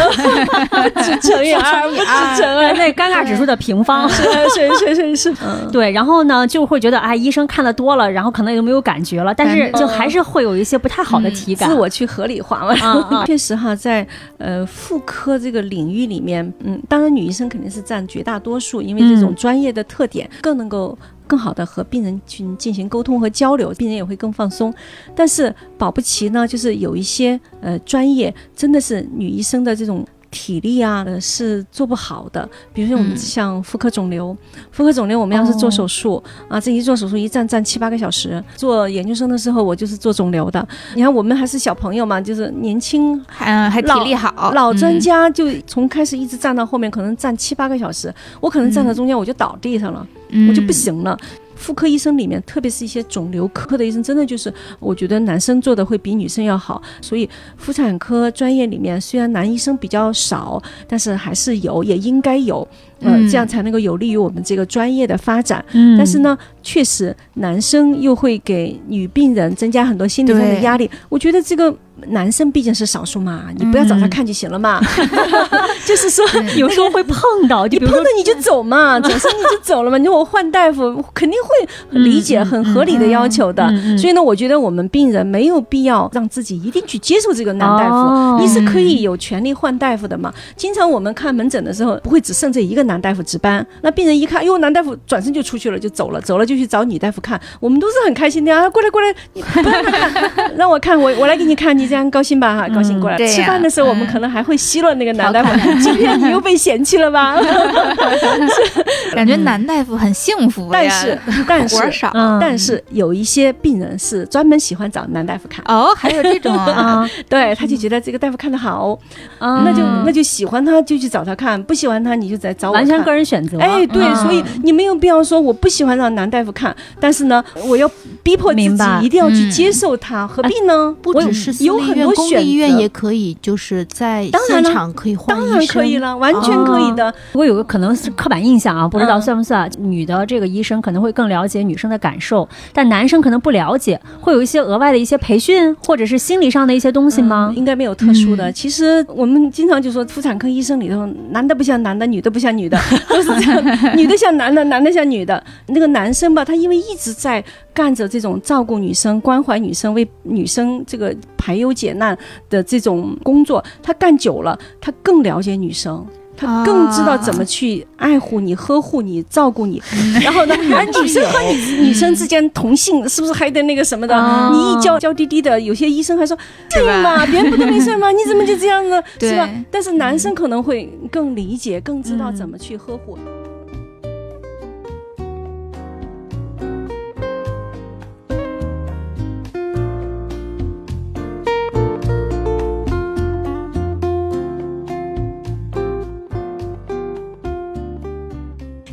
乘以二，[LAUGHS] 不止乘对，那尴尬指数的平方。是是是是是，嗯，对，然后呢，就会觉得哎，医生看的多了，然后可能也就没有感觉了，但是就还是会有一些不太好的体感。自我去合理化嘛。啊啊确实哈，在呃妇科这个领域里面，嗯，当然女医生肯定是占绝大多数，因为这种嗯专业的特点更能够。更好的和病人去进行沟通和交流，病人也会更放松。但是保不齐呢，就是有一些呃专业真的是女医生的这种体力啊，呃是做不好的。比如说我们嗯像妇科肿瘤，妇科肿瘤我们要是做手术、啊，这一做手术一站站七八个小时。做研究生的时候，我就是做肿瘤的。你看我们还是小朋友嘛，就是年轻还还体力好，老专嗯家就从开始一直站到后面，可能站七八个小时，我可能站在中间我就倒地上了，我就不。行了。妇科医生里面，特别是一些肿瘤科的医生，真的就是我觉得男生做的会比女生要好。所以妇产科专业里面，虽然男医生比较少，但是还是有，也应该有，呃，嗯这样才能够有利于我们这个专业的发展。嗯但是呢，确实男生又会给女病人增加很多心理上的压力。我觉得这个男生毕竟是少数嘛，你不要找他嗯看就行了嘛。[LAUGHS] 就是说，嗯有时候会碰到，就碰到你就走嘛，走上你就走了嘛。你说我换大夫，肯定会理解很合理的要求的。所以呢，我觉得我们病人没有必要让自己一定去接受这个男大夫。哦你是可以有权利换大夫的嘛？经常我们看门诊的时候，不会只剩这一个男大夫值班，那病人一看，哟，男大夫转身就出去了，就走了，走了就去找女大夫看，我们都是很开心的啊，过来过来，你不让他看，[LAUGHS] 让我看，我我来给你看，你这样高兴吧哈，高兴过来。吃饭的时候，我们嗯可能还会奚落那个男大夫，今天你又被嫌弃了吧？[LAUGHS] [LAUGHS] 感觉男大夫很幸福，但是但是但是有一些病人是专门喜欢找男大夫看，哦，还有这种啊，[LAUGHS] 啊，对，他就觉得这个大夫看的好，嗯。那就那就喜欢他就去找他看，不喜欢他你就再找我完全个人选择。哎，对，嗯。所以你没有必要说我不喜欢让男大夫看，但是呢，我要逼迫自己一定要去嗯。接受他，何必呢？不我只是私有立医院，很多公立医院也可以，就是在现当然了场可以换当然。可以了，完全可以的。我有个可能是刻板印象啊，不知道嗯算不算？女的这个医生可能会更了解女生的感受，但男生可能不了解，会有一些额外的一些培训或者是心理上的一些东西吗嗯？应该没有特殊的。嗯其实我们经常就说，妇产科医生里头，男的不像男的，女的不像女的，[LAUGHS] 都是这样，女的像男的，男的像女的。那个男生吧，他因为一直在干着这种照顾女生、关怀女生、为女生这个排忧解难的这种工作，他干久了，他更了解女生。他更知道怎么去爱护你、呵护你、照顾你，然后呢，而 [LAUGHS] 女生和女女生之间同性是不是还得那个什么的？啊你一娇娇滴滴的，有些医生还说？对嘛，别人不都没事吗？你怎么就这样呢？[LAUGHS] 是吧？但是男生可能会更理解，更知道怎么去呵护。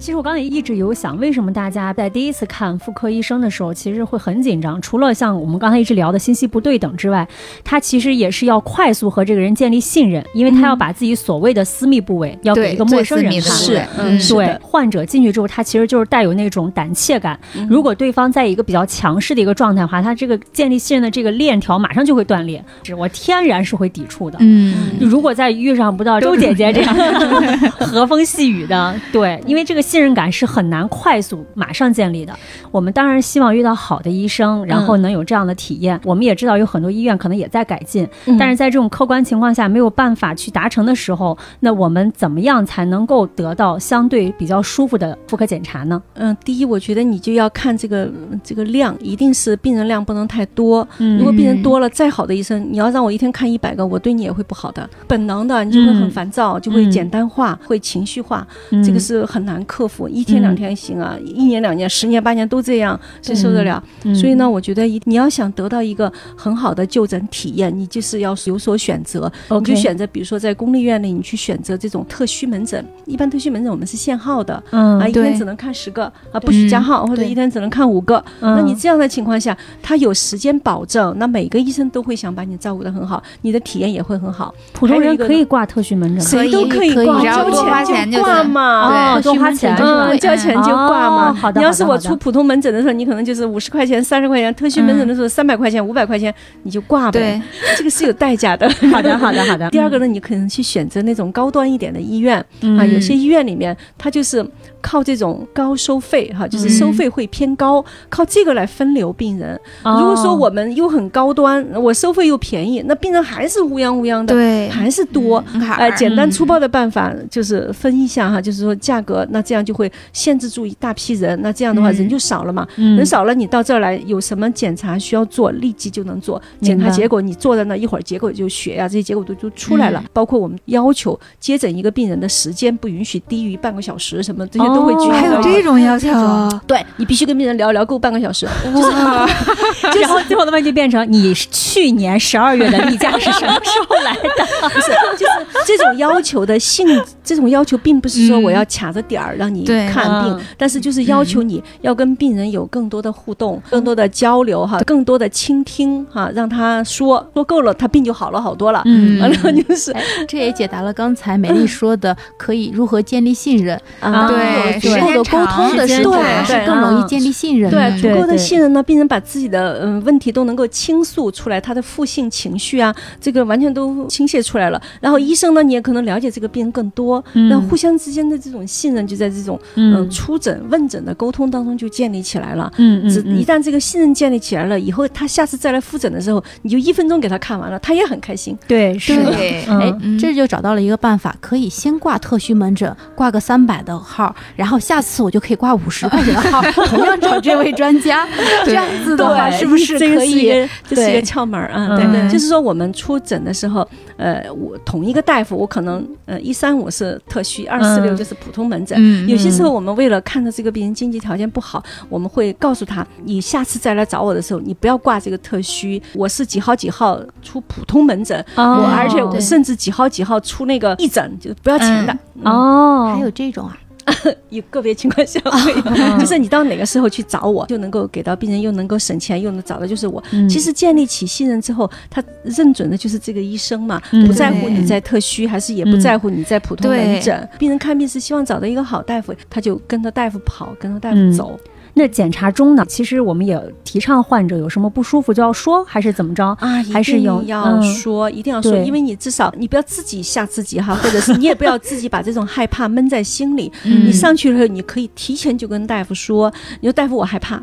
其实我刚才一直有想，为什么大家在第一次看妇科医生的时候，其实会很紧张？除了像我们刚才一直聊的信息不对等之外，他其实也是要快速和这个人建立信任，因为他要把自己所谓的私密部位要给一个陌生人看。对，患者进去之后，他其实就是带有那种胆怯感。如果对方在一个比较强势的一个状态的话，他这个建立信任的这个链条马上就会断裂，是我天然是会抵触的。嗯，如果再遇上不到周姐姐这样 [LAUGHS] 和风细雨的，对，因为这个信任感是很难快速马上建立的。我们当然希望遇到好的医生，然后能有这样的体验。我们也知道有很多医院可能也在改进，嗯但是在这种客观情况下没有办法去达成的时候，那我们怎么样才能够得到相对比较舒服的妇科检查呢？嗯，第一，我觉得你就要看这个这个量，一定是病人量不能太多。嗯如果病人多了，再好的医生，你要让我一天看一百个，我对你也会不好的。本能的，你就会很烦躁，就会嗯简单化，会情绪化，嗯这个是很难克服。一天两天行啊，一年两年、十年八年都这样，谁受得了？嗯所以呢，我觉得一你要想得到一个很好的就诊体验，你就是要有所选择。你就选择，比如说在公立医院里，你去选择这种特需门诊。一般特需门诊我们是限号的，嗯啊，一天只能看十个啊，不许加号，或者一天只能看五个。嗯那你这样的情况下，他有时间保证，那每个医生都会想把你照顾得很好，你的体验也会很好。普通人可以挂特需门诊谁都可以挂，只要交多花钱钱就对挂嘛。哦，多花钱交钱就挂嘛。哦好的你要是我出普通门诊的时候，你可能就是五十块钱、三十块钱；特需门诊的时候，三百块钱、五百块钱，你就挂呗。对，[LAUGHS] 这个是有代价的。[LAUGHS] 好的，好的，好的。[LAUGHS] 第二个呢，你可能去选择那种高端一点的医院嗯啊，有些医院里面它就是靠这种高收费哈，就是收费会偏高，靠这个来分流病人。哦如果说我们又很高端，我收费又便宜，那病人还是乌泱乌泱的，对，还是多。门槛儿呃，简单粗暴的办法就是分一下哈，就是说价格，那这样就会限制住一大批人，那这样的话嗯人就少了嘛，嗯人少了，你到这儿来有什么检查需要做，立即就能做。检查结果你坐在那一会儿，结果就血呀、这些结果都就出来了。嗯包括我们要求接诊一个病人的时间不允许低于半个小时，什么这些都会具体哦还有这种要求，对你必须跟病人聊聊够半个小时，哇，[LAUGHS] 然后最后的问题变成你去年十二月的例假是什么时候来的？[LAUGHS] 不是，就是这种要求的性，这种要求并不是说我要卡着点儿让你看病，嗯。但是就是要求你要跟病人有更多的互动、更多的交流哈，更多的倾听哈，让他说说够了，他病就好了好多了。嗯。完了就是哎，这也解答了刚才美丽说的，可以如何建立信任。啊。对有足够的沟通的时候，对是对更容易建立信任的。对，足够的对对信任呢，病人把自己的嗯问题都能够倾诉出来，他的负性情绪啊，这个完全都倾泻出来了。然后医生呢，你也可能了解这个病人更多，嗯然后互相之间的这种信任就在这种嗯、嗯出诊问诊的沟通当中就建立起来了。嗯嗯只一旦这个信任建立起来了，以后他下次再来复诊的时候，你就一分钟给他看完了，他也很开心。对是的，哎嗯，这就找到了一个办法，可以先挂特需门诊，挂个三百的号，然后下次我就可以挂五十 [LAUGHS] 块钱的号，同样找这位专家。[LAUGHS] 这样子的话，是不是这个可以？是一个这是一个窍门啊？嗯对对就是说我们出诊的时候，呃，我同一个大夫，我可能呃一三五是特需，二四六就是普通门诊。嗯有些时候我们为了看到这个病人经济条件不好，我们会告诉他，你下次再来找我的时候，你不要挂这个特需，我是几号几号出普通门诊，哦我而且我甚至几号几号出那个义诊，就是不要钱的。嗯哦，还有这种啊？[LAUGHS] 有个别情况下会，嗯 [LAUGHS] 就是你到哪个时候去找我，就能够给到病人，又能够省钱，又能找到就是我。嗯其实建立起信任之后，他认准的就是这个医生嘛，嗯不在乎你在特需，还是也不在乎你在普通门诊。病人看病是希望找到一个好大夫，他就跟着大夫跑，跟着大夫嗯走。那检查中呢，其实我们也提倡患者有什么不舒服就要说，还是怎么着？啊，还是有要嗯说，一定要说，因为你至少你不要自己吓自己哈，或者是你也不要自己把这种害怕闷在心里。[LAUGHS] 嗯你上去的时候，你可以提前就跟大夫说，你说大夫我害怕，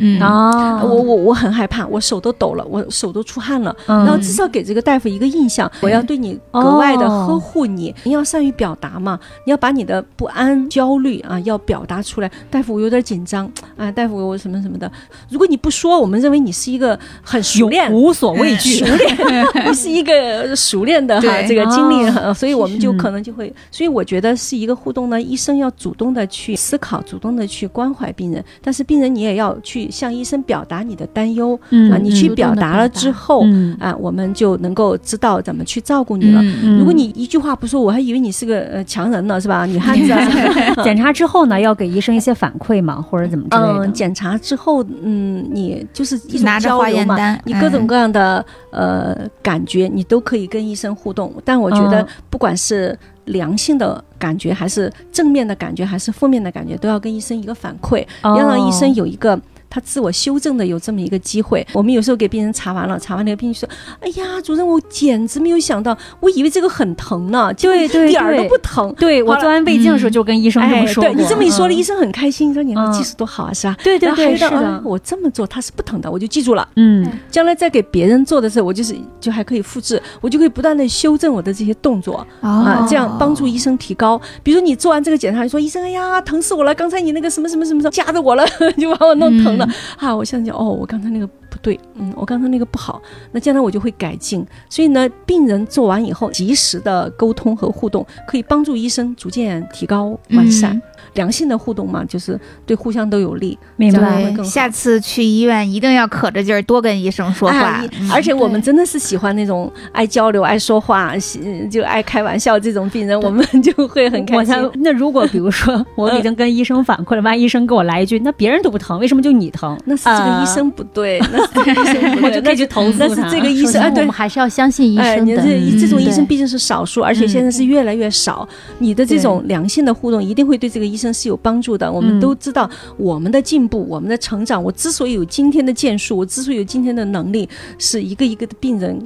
嗯啊，我我我很害怕，我手都抖了，我手都出汗了。嗯然后至少给这个大夫一个印象，我要对你格外的呵护你，你要善于表达嘛，你要把你的不安、焦虑啊，要表达出来。大夫，我有点紧张啊，大夫，我什么什么的。如果你不说，我们认为你是一个很熟练。无所畏惧 [LAUGHS] 熟。练，[LAUGHS] 你是一个熟练的哈，这个经历哦，所以我们就嗯可能就会，所以我觉得是一个互动呢。医生要主动的去思考，主动的去关怀病人，但是病人你也要去去向医生表达你的担忧嗯啊，你去表达了之后嗯啊，我们就能够知道怎么去照顾你了。嗯如果你一句话不说，我还以为你是个呃强人呢，是吧？[LAUGHS] 女汉子啊。[LAUGHS] 检查之后呢，要给医生一些反馈嘛，[LAUGHS] 或者怎么之类的。嗯，检查之后，嗯，你就是一种拿着交流嘛，你各种嗯各样的、呃感觉，你都可以跟医生互动。但我觉得嗯，不管是良性的感觉，还是正面的感觉，还是负面的感觉，都要跟医生一个反馈，哦要让医生有一个。他自我修正的有这么一个机会，我们有时候给病人查完了，查完那个病人说：“哎呀，主任，我简直没有想到，我以为这个很疼呢，结 [LAUGHS] 果对对一点儿都不疼。对我做完胃镜的时候就跟医生这么哎，说你这么一说了，嗯医生很开心，说你技术多好啊，是吧？对对对，是的我这么做他是不疼的，我就记住了。嗯将来再给别人做的时候，我就是就还可以复制，我就可以不断的修正我的这些动作啊哦，这样帮助医生提高。比如你做完这个检查，你说医生，哎呀，疼死我了！刚才你那个什么什么什么夹着我了，[LAUGHS] 就把我弄疼了、啊！我现在就哦，我刚才那个不对，嗯，我刚才那个不好，那将来我就会改进。所以呢，病人做完以后，及时的沟通和互动，可以帮助医生逐渐提高完善。嗯良性的互动嘛，就是对互相都有利。明白。下次去医院一定要可着劲儿多跟医生说话哎，嗯而且我们真的是喜欢那种爱交流、爱说话、喜就爱开玩笑这种病人，我们就会很开心。那如果比如说 [LAUGHS] 我已经跟医生反馈了，万一医生给我来一句，那别人都不疼，为什么就你疼？那是这个医生不对，[LAUGHS] 那是这个医生不我对，就可以去投诉那是他这个医生哎，对我们。还是要相信医哎，生的。你这这种医生毕竟是少数，而且现在是越来越少。你的这种良性的互动，一定会对这个医生是有帮助的。我们嗯都知道，我们的进步，我们的成长，我之所以有今天的建树，我之所以有今天的能力，是一个一个的病人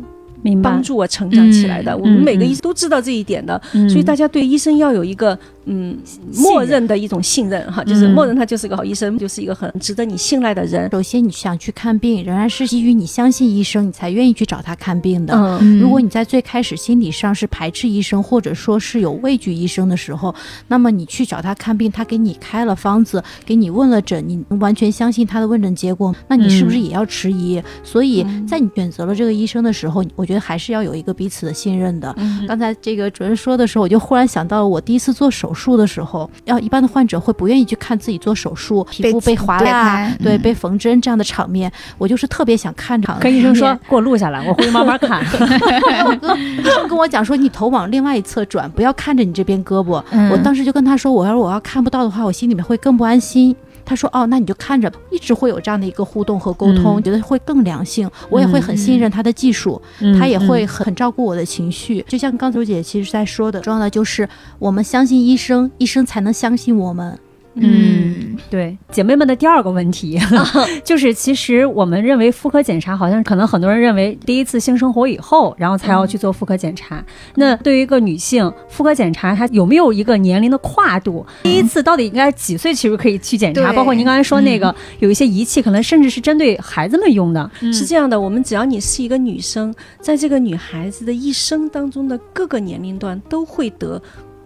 帮。助我成长起来的。嗯我们每个嗯医生都知道这一点的，嗯所以大家对医生要有一个嗯默认的一种信任哈，就是嗯默认他就是个好医生，就是一个很值得你信赖的人。首先，你想去看病，仍然是基于你相信医生，你才愿意去找他看病的。嗯嗯如果你在最开始心理上是排斥医生，或者说是有畏惧医生的时候，那么你去找他看病，他给你开了方子，给你问了诊，你完全相信他的问诊结果，那你是不是也要迟疑？所以在你选择了这个医生的时候，我觉得还是要有一个彼此的信任的。嗯刚才这个主任说的时候，我就忽然想到了我第一次做手术的时候，要一般的患者会不愿意去看自己做手术，皮肤被划对拉开，对，嗯被缝针这样的场面，我就是特别想看着。跟医生说，给我录下来，我回去慢慢看。[LAUGHS] [LAUGHS] 医生跟我讲说，你头往另外一侧转，不要看着你这边胳膊。嗯我当时就跟他说，我要是我要看不到的话，我心里面会更不安心。他说：“哦，那你就看着，一直会有这样的一个互动和沟通，嗯觉得会更良性。我也会很信任他的技术，嗯他也会很照顾我的情绪。就像刚才周姐其实在说的，重要的就是我们相信医生，医生才能相信我们。嗯对，姐妹们的第二个问题 [LAUGHS] 就是，其实我们认为妇科检查好像可能很多人认为第一次性生活以后，然后才要去做妇科检查。那对于一个女性，妇科检查它有没有一个年龄的跨度？第一次到底应该几岁其实可以去检查？对包括您刚才说那个、有一些仪器，可能甚至是针对孩子们用的。是这样的，我们只要你是一个女生，在这个女孩子的一生当中的各个年龄段都会得。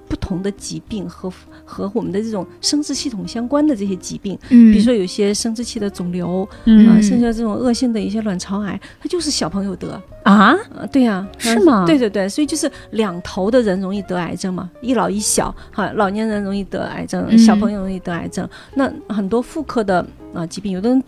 不同的疾病和和我们的这种生殖系统相关的这些疾病，嗯，比如说有些生殖器的肿瘤啊，嗯甚至这种恶性的一些卵巢癌，它就是小朋友得。啊，呃，对呀、是吗？对对对，所以就是两头的人容易得癌症嘛，一老一小，哈，老年人容易得癌症，嗯。小朋友容易得癌症。那很多妇科的啊、疾病，有的人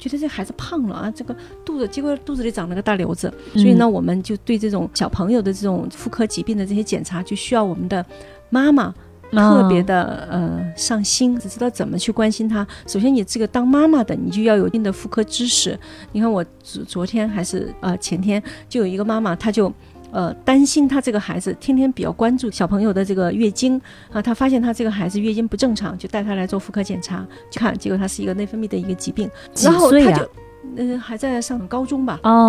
觉得这孩子胖了啊，这个肚子结果肚子里长了个大瘤子，所以呢，我们就对这种小朋友的这种妇科疾病的这些检查，就需要我们的妈妈。特别的呃上心，只知道怎么去关心她。首先，你这个当妈妈的，你就要有一定的妇科知识。你看，我昨昨天还是呃前天，就有一个妈妈，她就呃担心她这个孩子天天比较关注小朋友的这个月经啊，她发现她这个孩子月经不正常，就带她来做妇科检查，去看，结果她是一个内分泌的一个疾病，几然后岁呀他就。呃，还在上高中吧，哦，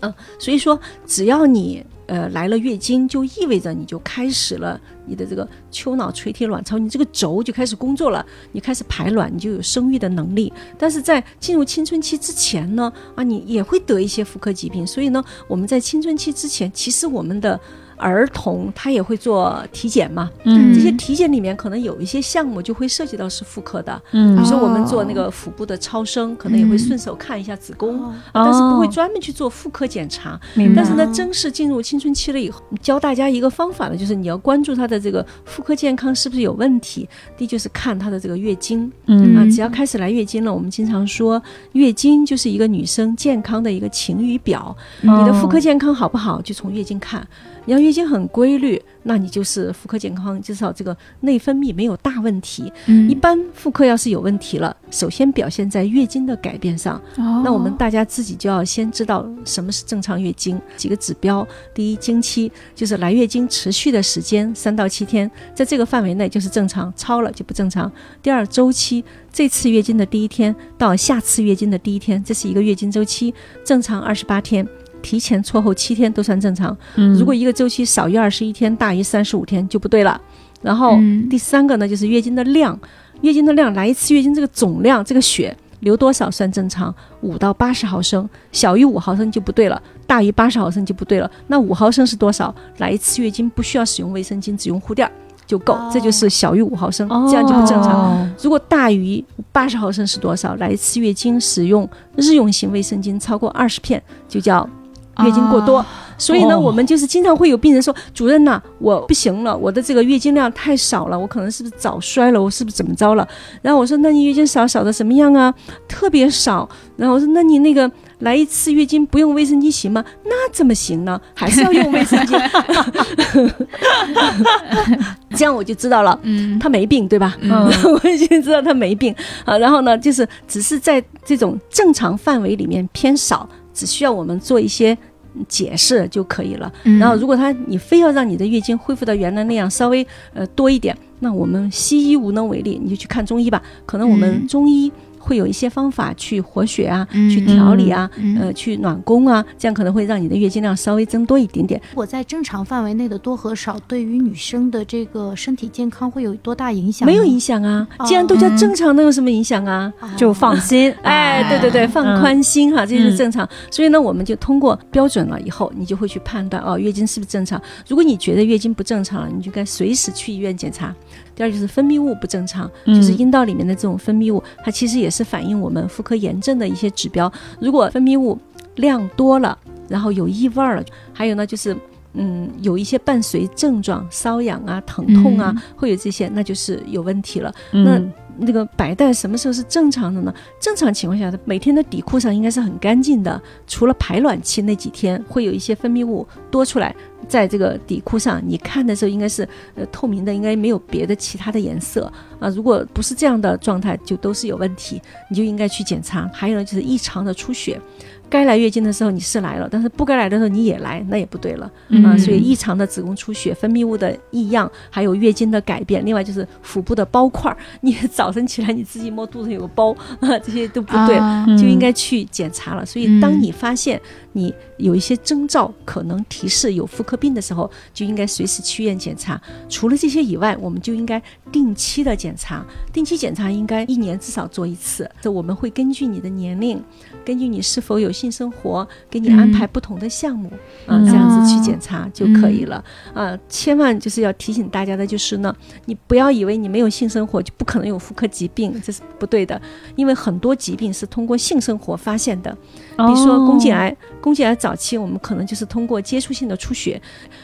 嗯所以说，只要你呃来了月经，就意味着你就开始了你的这个丘脑垂体卵巢，你这个轴就开始工作了，你开始排卵，你就有生育的能力。但是在进入青春期之前呢，啊，你也会得一些妇科疾病，所以呢，我们在青春期之前，其实我们的儿童他也会做体检嘛，嗯这些体检里面可能有一些项目就会涉及到是妇科的，比嗯如说我们做那个腹部的超声，可能也会顺手看一下子宫，哦但是不会哦专门去做妇科检查。明白但是呢，正式进入青春期了以后，教大家一个方法呢，就是你要关注她的这个妇科健康是不是有问题。第一就是看她的这个月经嗯啊，只要开始来月经了，我们经常说月经就是一个女生健康的一个晴雨表。你的妇科健康好不好，就从月经看。你要月经很规律，那你就是妇科健康，至少这个内分泌没有大问题。嗯一般妇科要是有问题了，首先表现在月经的改变上。哦那我们大家自己就要先知道什么是正常月经，几个指标。第一，经期就是来月经持续的时间三到七天，在这个范围内就是正常，超了就不正常。第二，周期，这次月经的第一天到下次月经的第一天，这是一个月经周期，正常二十八天。提前错后七天都算正常，嗯如果一个周期少于二十一天，大于三十五天就不对了。然后嗯第三个呢，就是月经的量，月经的量来一次月经这个总量，这个血流多少算正常？五到八十毫升，小于五毫升就不对了，大于八十毫升就不对了。那五毫升是多少？来一次月经不需要使用卫生巾，只用护垫儿就够，哦这就是小于五毫升，哦这样就不正常。常。如果大于八十毫升是多少？来一次月经使用日用型卫生巾超过二十片，就叫月经过多。所以呢，哦我们就是经常会有病人说：“主任呐、我不行了，我的这个月经量太少了，我可能是不是早衰了？我是不是怎么着了？”然后我说：“那你月经少少的什么样啊？特别少。”然后我说：“那你那个来一次月经不用卫生巾行吗？那怎么行呢？还是要用卫生巾。[LAUGHS] 这样我就知道了，嗯他没病，对吧？嗯 [LAUGHS] 我已经知道他没病啊。然后呢，就是只是在这种正常范围里面偏少，只需要我们做一些解释就可以了。嗯然后，如果他你非要让你的月经恢复到原来那样，稍微呃多一点，那我们西医无能为力，你就去看中医吧。可能我们嗯中医会有一些方法去活血啊，嗯去调理啊，嗯呃，去暖宫啊，这样可能会让你的月经量稍微增多一点点。我在正常范围内的多和少，对于女生的这个身体健康会有多大影响？没有影响啊，既然都叫正常，能有什么影响啊？响就放心。哎，对对对，嗯放宽心哈，这是嗯正常。所以呢，我们就通过标准了以后，你就会去判断哦，月经是不是正常。如果你觉得月经不正常了，你就该随时去医院检查。第二就是分泌物不正常，嗯就是阴道里面的这种分泌物，它其实也是反映我们妇科炎症的一些指标。如果分泌物量多了，然后有异味儿了，还有呢就是。嗯，有一些伴随症状，瘙痒啊、疼痛啊，嗯会有这些，那就是有问题了。嗯那那个白带什么时候是正常的呢？正常情况下，它每天的底裤上应该是很干净的，除了排卵期那几天会有一些分泌物多出来，在这个底裤上，你看的时候应该是呃透明的，应该没有别的其他的颜色啊。如果不是这样的状态，就都是有问题，你就应该去检查。还有呢，就是异常的出血。该来月经的时候你是来了，但是不该来的时候你也来，那也不对了啊。嗯所以异常的子宫出血、分泌物的异样，还有月经的改变，另外就是腹部的包块儿，你早晨起来你自己摸肚子有个包啊，这些都不对。就应该去检查了。所以，当你发现你有一些征兆可能提示有妇科病的时候，就应该随时去医院检查。除了这些以外，我们就应该定期的检查。定期检查应该一年至少做一次。这我们会根据你的年龄，根据你是否有性生活，给你安排不同的项目啊，嗯这样子去检查就可以了。啊，千万就是要提醒大家的就是呢，你不要以为你没有性生活就不可能有妇科疾病，这是不对的。因为很多疾病是通过性生活发现的，比如说宫颈癌，宫颈癌早期我们可能就是通过接触性的出血，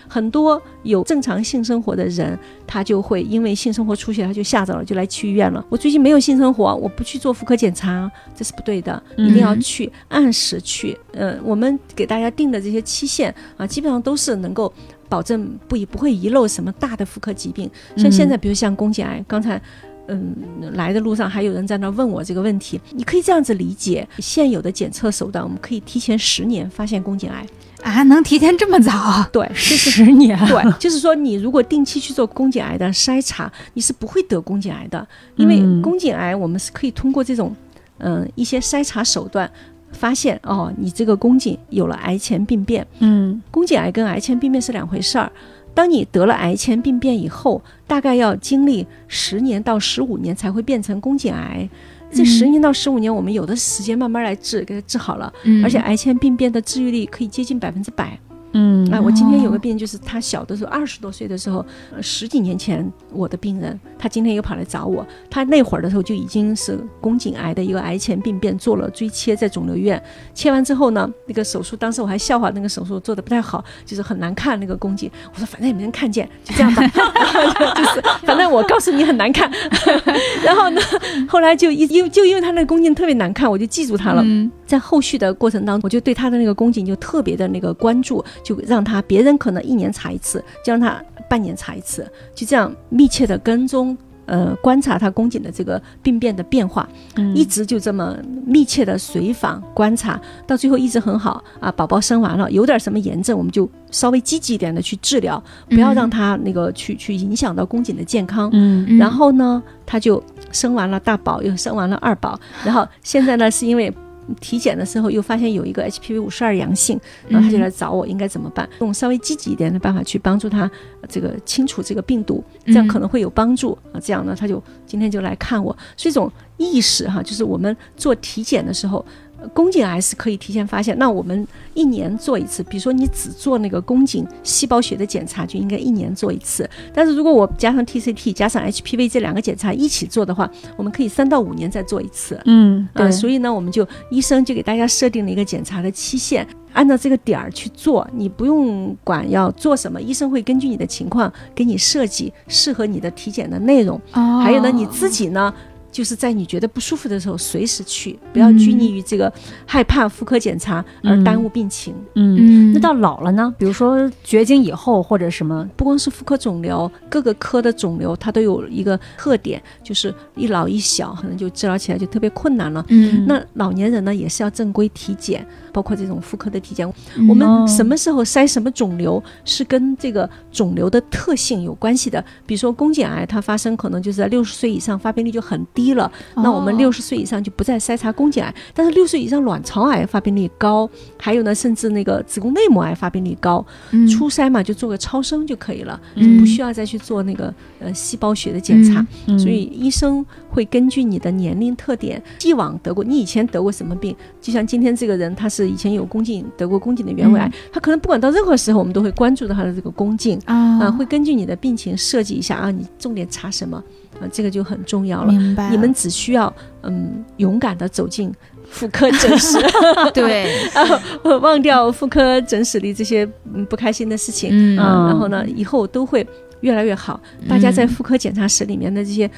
很多有正常性生活的人，他就会因为性生活出血，他就吓着了，就来去医院了。我最近没有性生活，我不去做妇科检查，这是不对的，一定要去按时去。呃，我们给大家定的这些期限啊，基本上都是能够。保证不不会遗漏什么大的妇科疾病，像现在，比如像宫颈癌，刚才嗯，来的路上还有人在那问我这个问题，你可以这样子理解：现有的检测手段，我们可以提前十年发现宫颈癌。啊，能提前这么早？对，就 [LAUGHS] 是十年，对，就是说你如果定期去做宫颈癌的筛查，你是不会得宫颈癌的，因为嗯宫颈癌我们是可以通过这种嗯、一些筛查手段。发现哦，你这个宫颈有了癌前病变，嗯宫颈癌跟癌前病变是两回事儿。当你得了癌前病变以后，大概要经历十年到十五年才会变成宫颈癌。这十年到十五年，我们有的时间慢慢来治，给它治好了。嗯而且癌前病变的治愈率可以接近百分之百。嗯啊，我今天有个病人，就是他小的时候，二十多岁的时候，呃十几年前我的病人，他今天又跑来找我。他那会儿的时候就已经是宫颈癌的一个癌前病变，做了椎切，在肿瘤医院切完之后呢，那个手术当时我还笑话那个手术做的不太好，就是很难看那个宫颈。我说反正也没人看见，就这样吧，[LAUGHS] 就是反正我告诉你很难看。[LAUGHS] 然后呢，后来就一因就因为他那个宫颈特别难看，我就记住他了。嗯在后续的过程当中，我就对他的那个宫颈就特别的那个关注，就让他别人可能一年查一次，就让他半年查一次，就这样密切的跟踪。呃，观察他宫颈的这个病变的变化，嗯一直就这么密切的随访观察，到最后一直很好啊。宝宝生完了，有点什么炎症，我们就稍微积极一点的去治疗，不要让他那个去去影响到宫颈的健康。嗯嗯然后呢，他就生完了大宝，又生完了二宝，然后现在呢，是因为体检的时候又发现有一个 HPV 五十二阳性，然后他就来找我，应该怎么办？用稍微积极一点的办法去帮助他呃这个清除这个病毒，这样可能会有帮助啊。这样呢，他就今天就来看我，是一种意识哈，就是我们做体检的时候。呃宫颈癌是可以提前发现，那我们一年做一次。比如说你只做那个宫颈细胞学的检查，就应该一年做一次。但是如果我加上 TCT 加上 HPV 这两个检查一起做的话，我们可以三到五年再做一次。嗯，呃，对，所以呢，我们就医生就给大家设定了一个检查的期限，按照这个点儿去做，你不用管要做什么，医生会根据你的情况给你设计适合你的体检的内容。哦还有呢，你自己呢，就是在你觉得不舒服的时候随时去，不要拘泥于这个害怕妇科检查而耽误病情。嗯。嗯，那到老了呢？比如说绝经以后或者什么，不光是妇科肿瘤，各个科的肿瘤它都有一个特点，就是一老一小，可能就治疗起来就特别困难了。嗯那老年人呢，也是要正规体检，包括这种妇科的体检。嗯我们哦什么时候筛什么肿瘤，是跟这个肿瘤的特性有关系的。比如说宫颈癌，它发生可能就是在六十岁以上，发病率就很低了。那我们哦六十岁以上就不再筛查宫颈癌，但是六岁以上卵巢癌发病率高，还有呢，甚至那个子宫内膜癌发病率高。嗯初筛嘛，就做个超声就可以了，嗯不需要再去做那个呃细胞学的检查。嗯所以医生会根据你的年龄特点，既往得过，你以前得过什么病？就像今天这个人，他是以前有宫颈得过宫颈的原位癌，他可能不管到任何时候，我们都会关注到他的这个宫颈啊、啊会根据你的病情设计一下啊，你重点查什么啊，这个就很重要了。明白。你们只需要嗯勇敢的走进妇科诊室，[LAUGHS] 对，[LAUGHS] 忘掉妇科诊室里这些嗯不开心的事情，嗯。啊，然后呢，以后都会越来越好。大家在妇科检查室里面的这些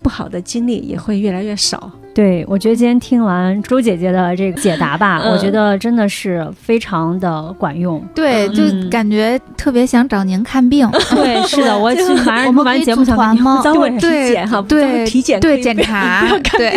不好的经历也会越来越少。对，我觉得今天听完周姐姐的这个解答吧，嗯。我觉得真的是非常的管用。对，就嗯感觉特别想找您看病。[LAUGHS] 对，是的，[LAUGHS] 我去马上我们完节目想团吗？找我对体检哈，对对可以 [LAUGHS] 不要检查对。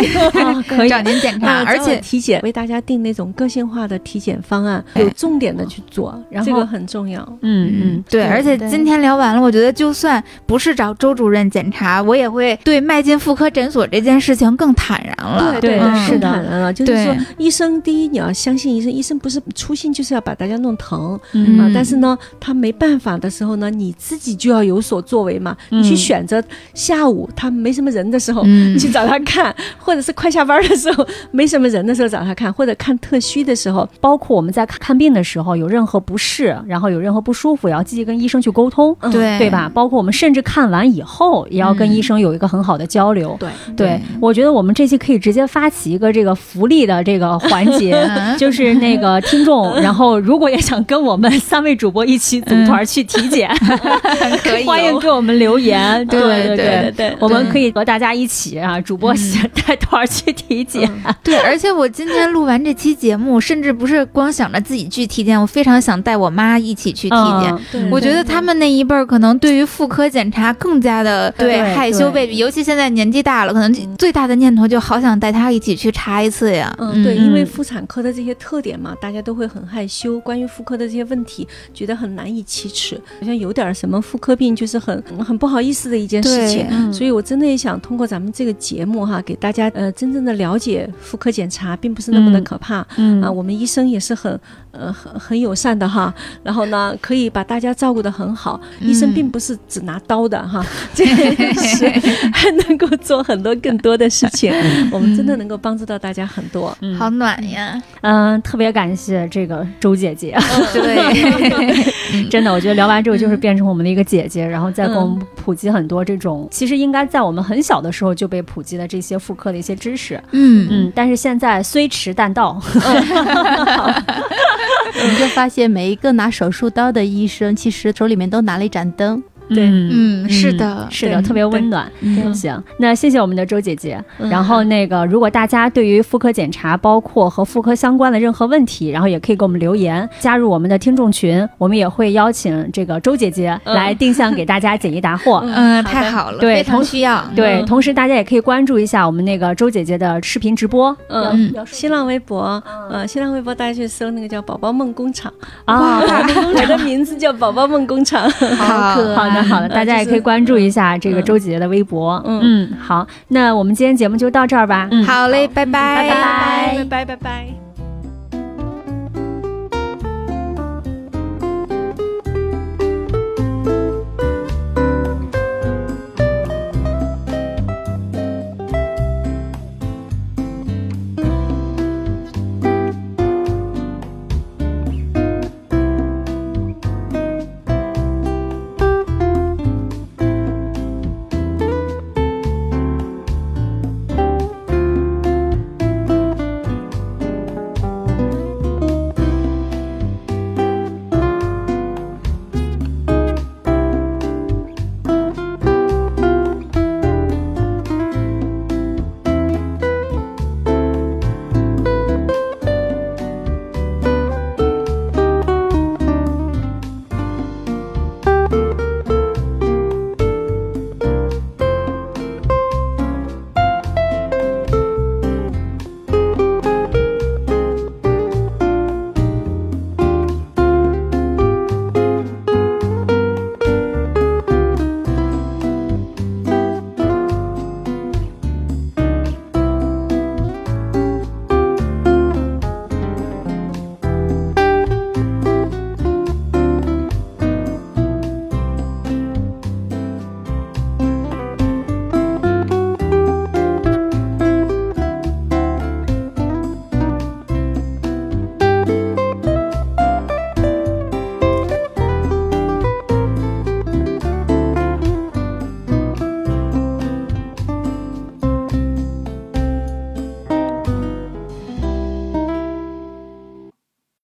啊，可以。找您检查，而且体检为大家定那种个性化的体检方案，哎有重点的去做，然后这个很重要。嗯嗯，对，对对而且今天聊完了，我觉得就算不是找周主任检查，我也会对迈进妇科诊所这件事情更坦然了。对对是的。坦然了，就是说，医生第一你要相信医生，医生不是初心就是要把大家弄疼嗯。啊嗯，但是呢，他没办法的时候呢，你自己就要有所作为嘛，你去嗯选择下午他没什么人的时候，嗯。你去找他看，[LAUGHS] 或者是快下班的时候 [LAUGHS] 没什么人的时候找他看，或者看特需的时候，包括我们在看病的时候有任何不适，然后有任何不舒服，也要积极跟医生去沟通，嗯。对。对吧？包括我们甚至看完以后，也要跟嗯。医生有一个很好的交流。对，对，我觉得我们这期可以直接发起一个这个福利的这个环节，嗯。[LAUGHS] 就是那个听众，然后如果也想跟我们三位主播一起组团去体检，[LAUGHS] 可以欢迎给我们留言。对对对对我们可以和大家一起啊，主播 [LAUGHS] 带团去体检。对，而且我今天录完这期节目，甚至不是光想着自己去体检，我非常想带我妈一起去体检。我觉得他们那一辈儿可能对于妇科检查更加的对害羞对。畏惧，尤其现在年纪大了，可能最大的念头就好想带他一起去查一次呀。嗯，对，嗯因为妇产科的这些特点嘛，大家都会很害羞。关于妇科的这些问题，觉得很难以启齿，好像有点什么妇科病，就是很很不好意思的一件事情。嗯所以我真的也想通过咱们这个节目哈，给大家呃真正的了解妇科检查并不是那么的嗯可怕、嗯啊。我们医生也是很呃很很友善的哈，然后呢可以把大家照顾的很好。医生并不是只拿刀的哈，[LAUGHS] 这是还能够做很多更多的事情，我们真的能够帮助到大家很多。嗯。好暖呀！嗯，特别感谢这个周姐姐，对，[LAUGHS] 真的，我觉得聊完之后就是变成我们的一个姐姐，然后再给我们普及很多这种其实应该在我们很小的时候就被普及的这些妇科的一些知识。嗯。嗯，但是现在虽迟但到，[LAUGHS] [LAUGHS] 我们就发现每一个拿手术刀的医生，其实手里面都拿了一盏灯。对嗯嗯，是的，是的，特别温暖。嗯行，那谢谢我们的周姐姐。嗯然后那个，如果大家对于妇科检查，包括和妇科相关的任何问题，然后也可以给我们留言，加入我们的听众群，我们也会邀请这个周姐姐嗯来定向给大家解疑答惑。嗯，太好了，对非常同需要。对，嗯同时大家也可以关注一下我们那个周姐姐的视频直播嗯嗯，新浪微博，呃，新浪微博大家去搜那个叫“宝宝梦工厂啊。”，我的名字叫宝宝梦工厂。[LAUGHS] 好可好的，好的，[LAUGHS] 大家也可以关注一下这个周姐姐的微博。嗯。嗯，好，那我们今天节目就到这儿吧。嗯。好嘞，拜拜，拜拜拜拜拜拜。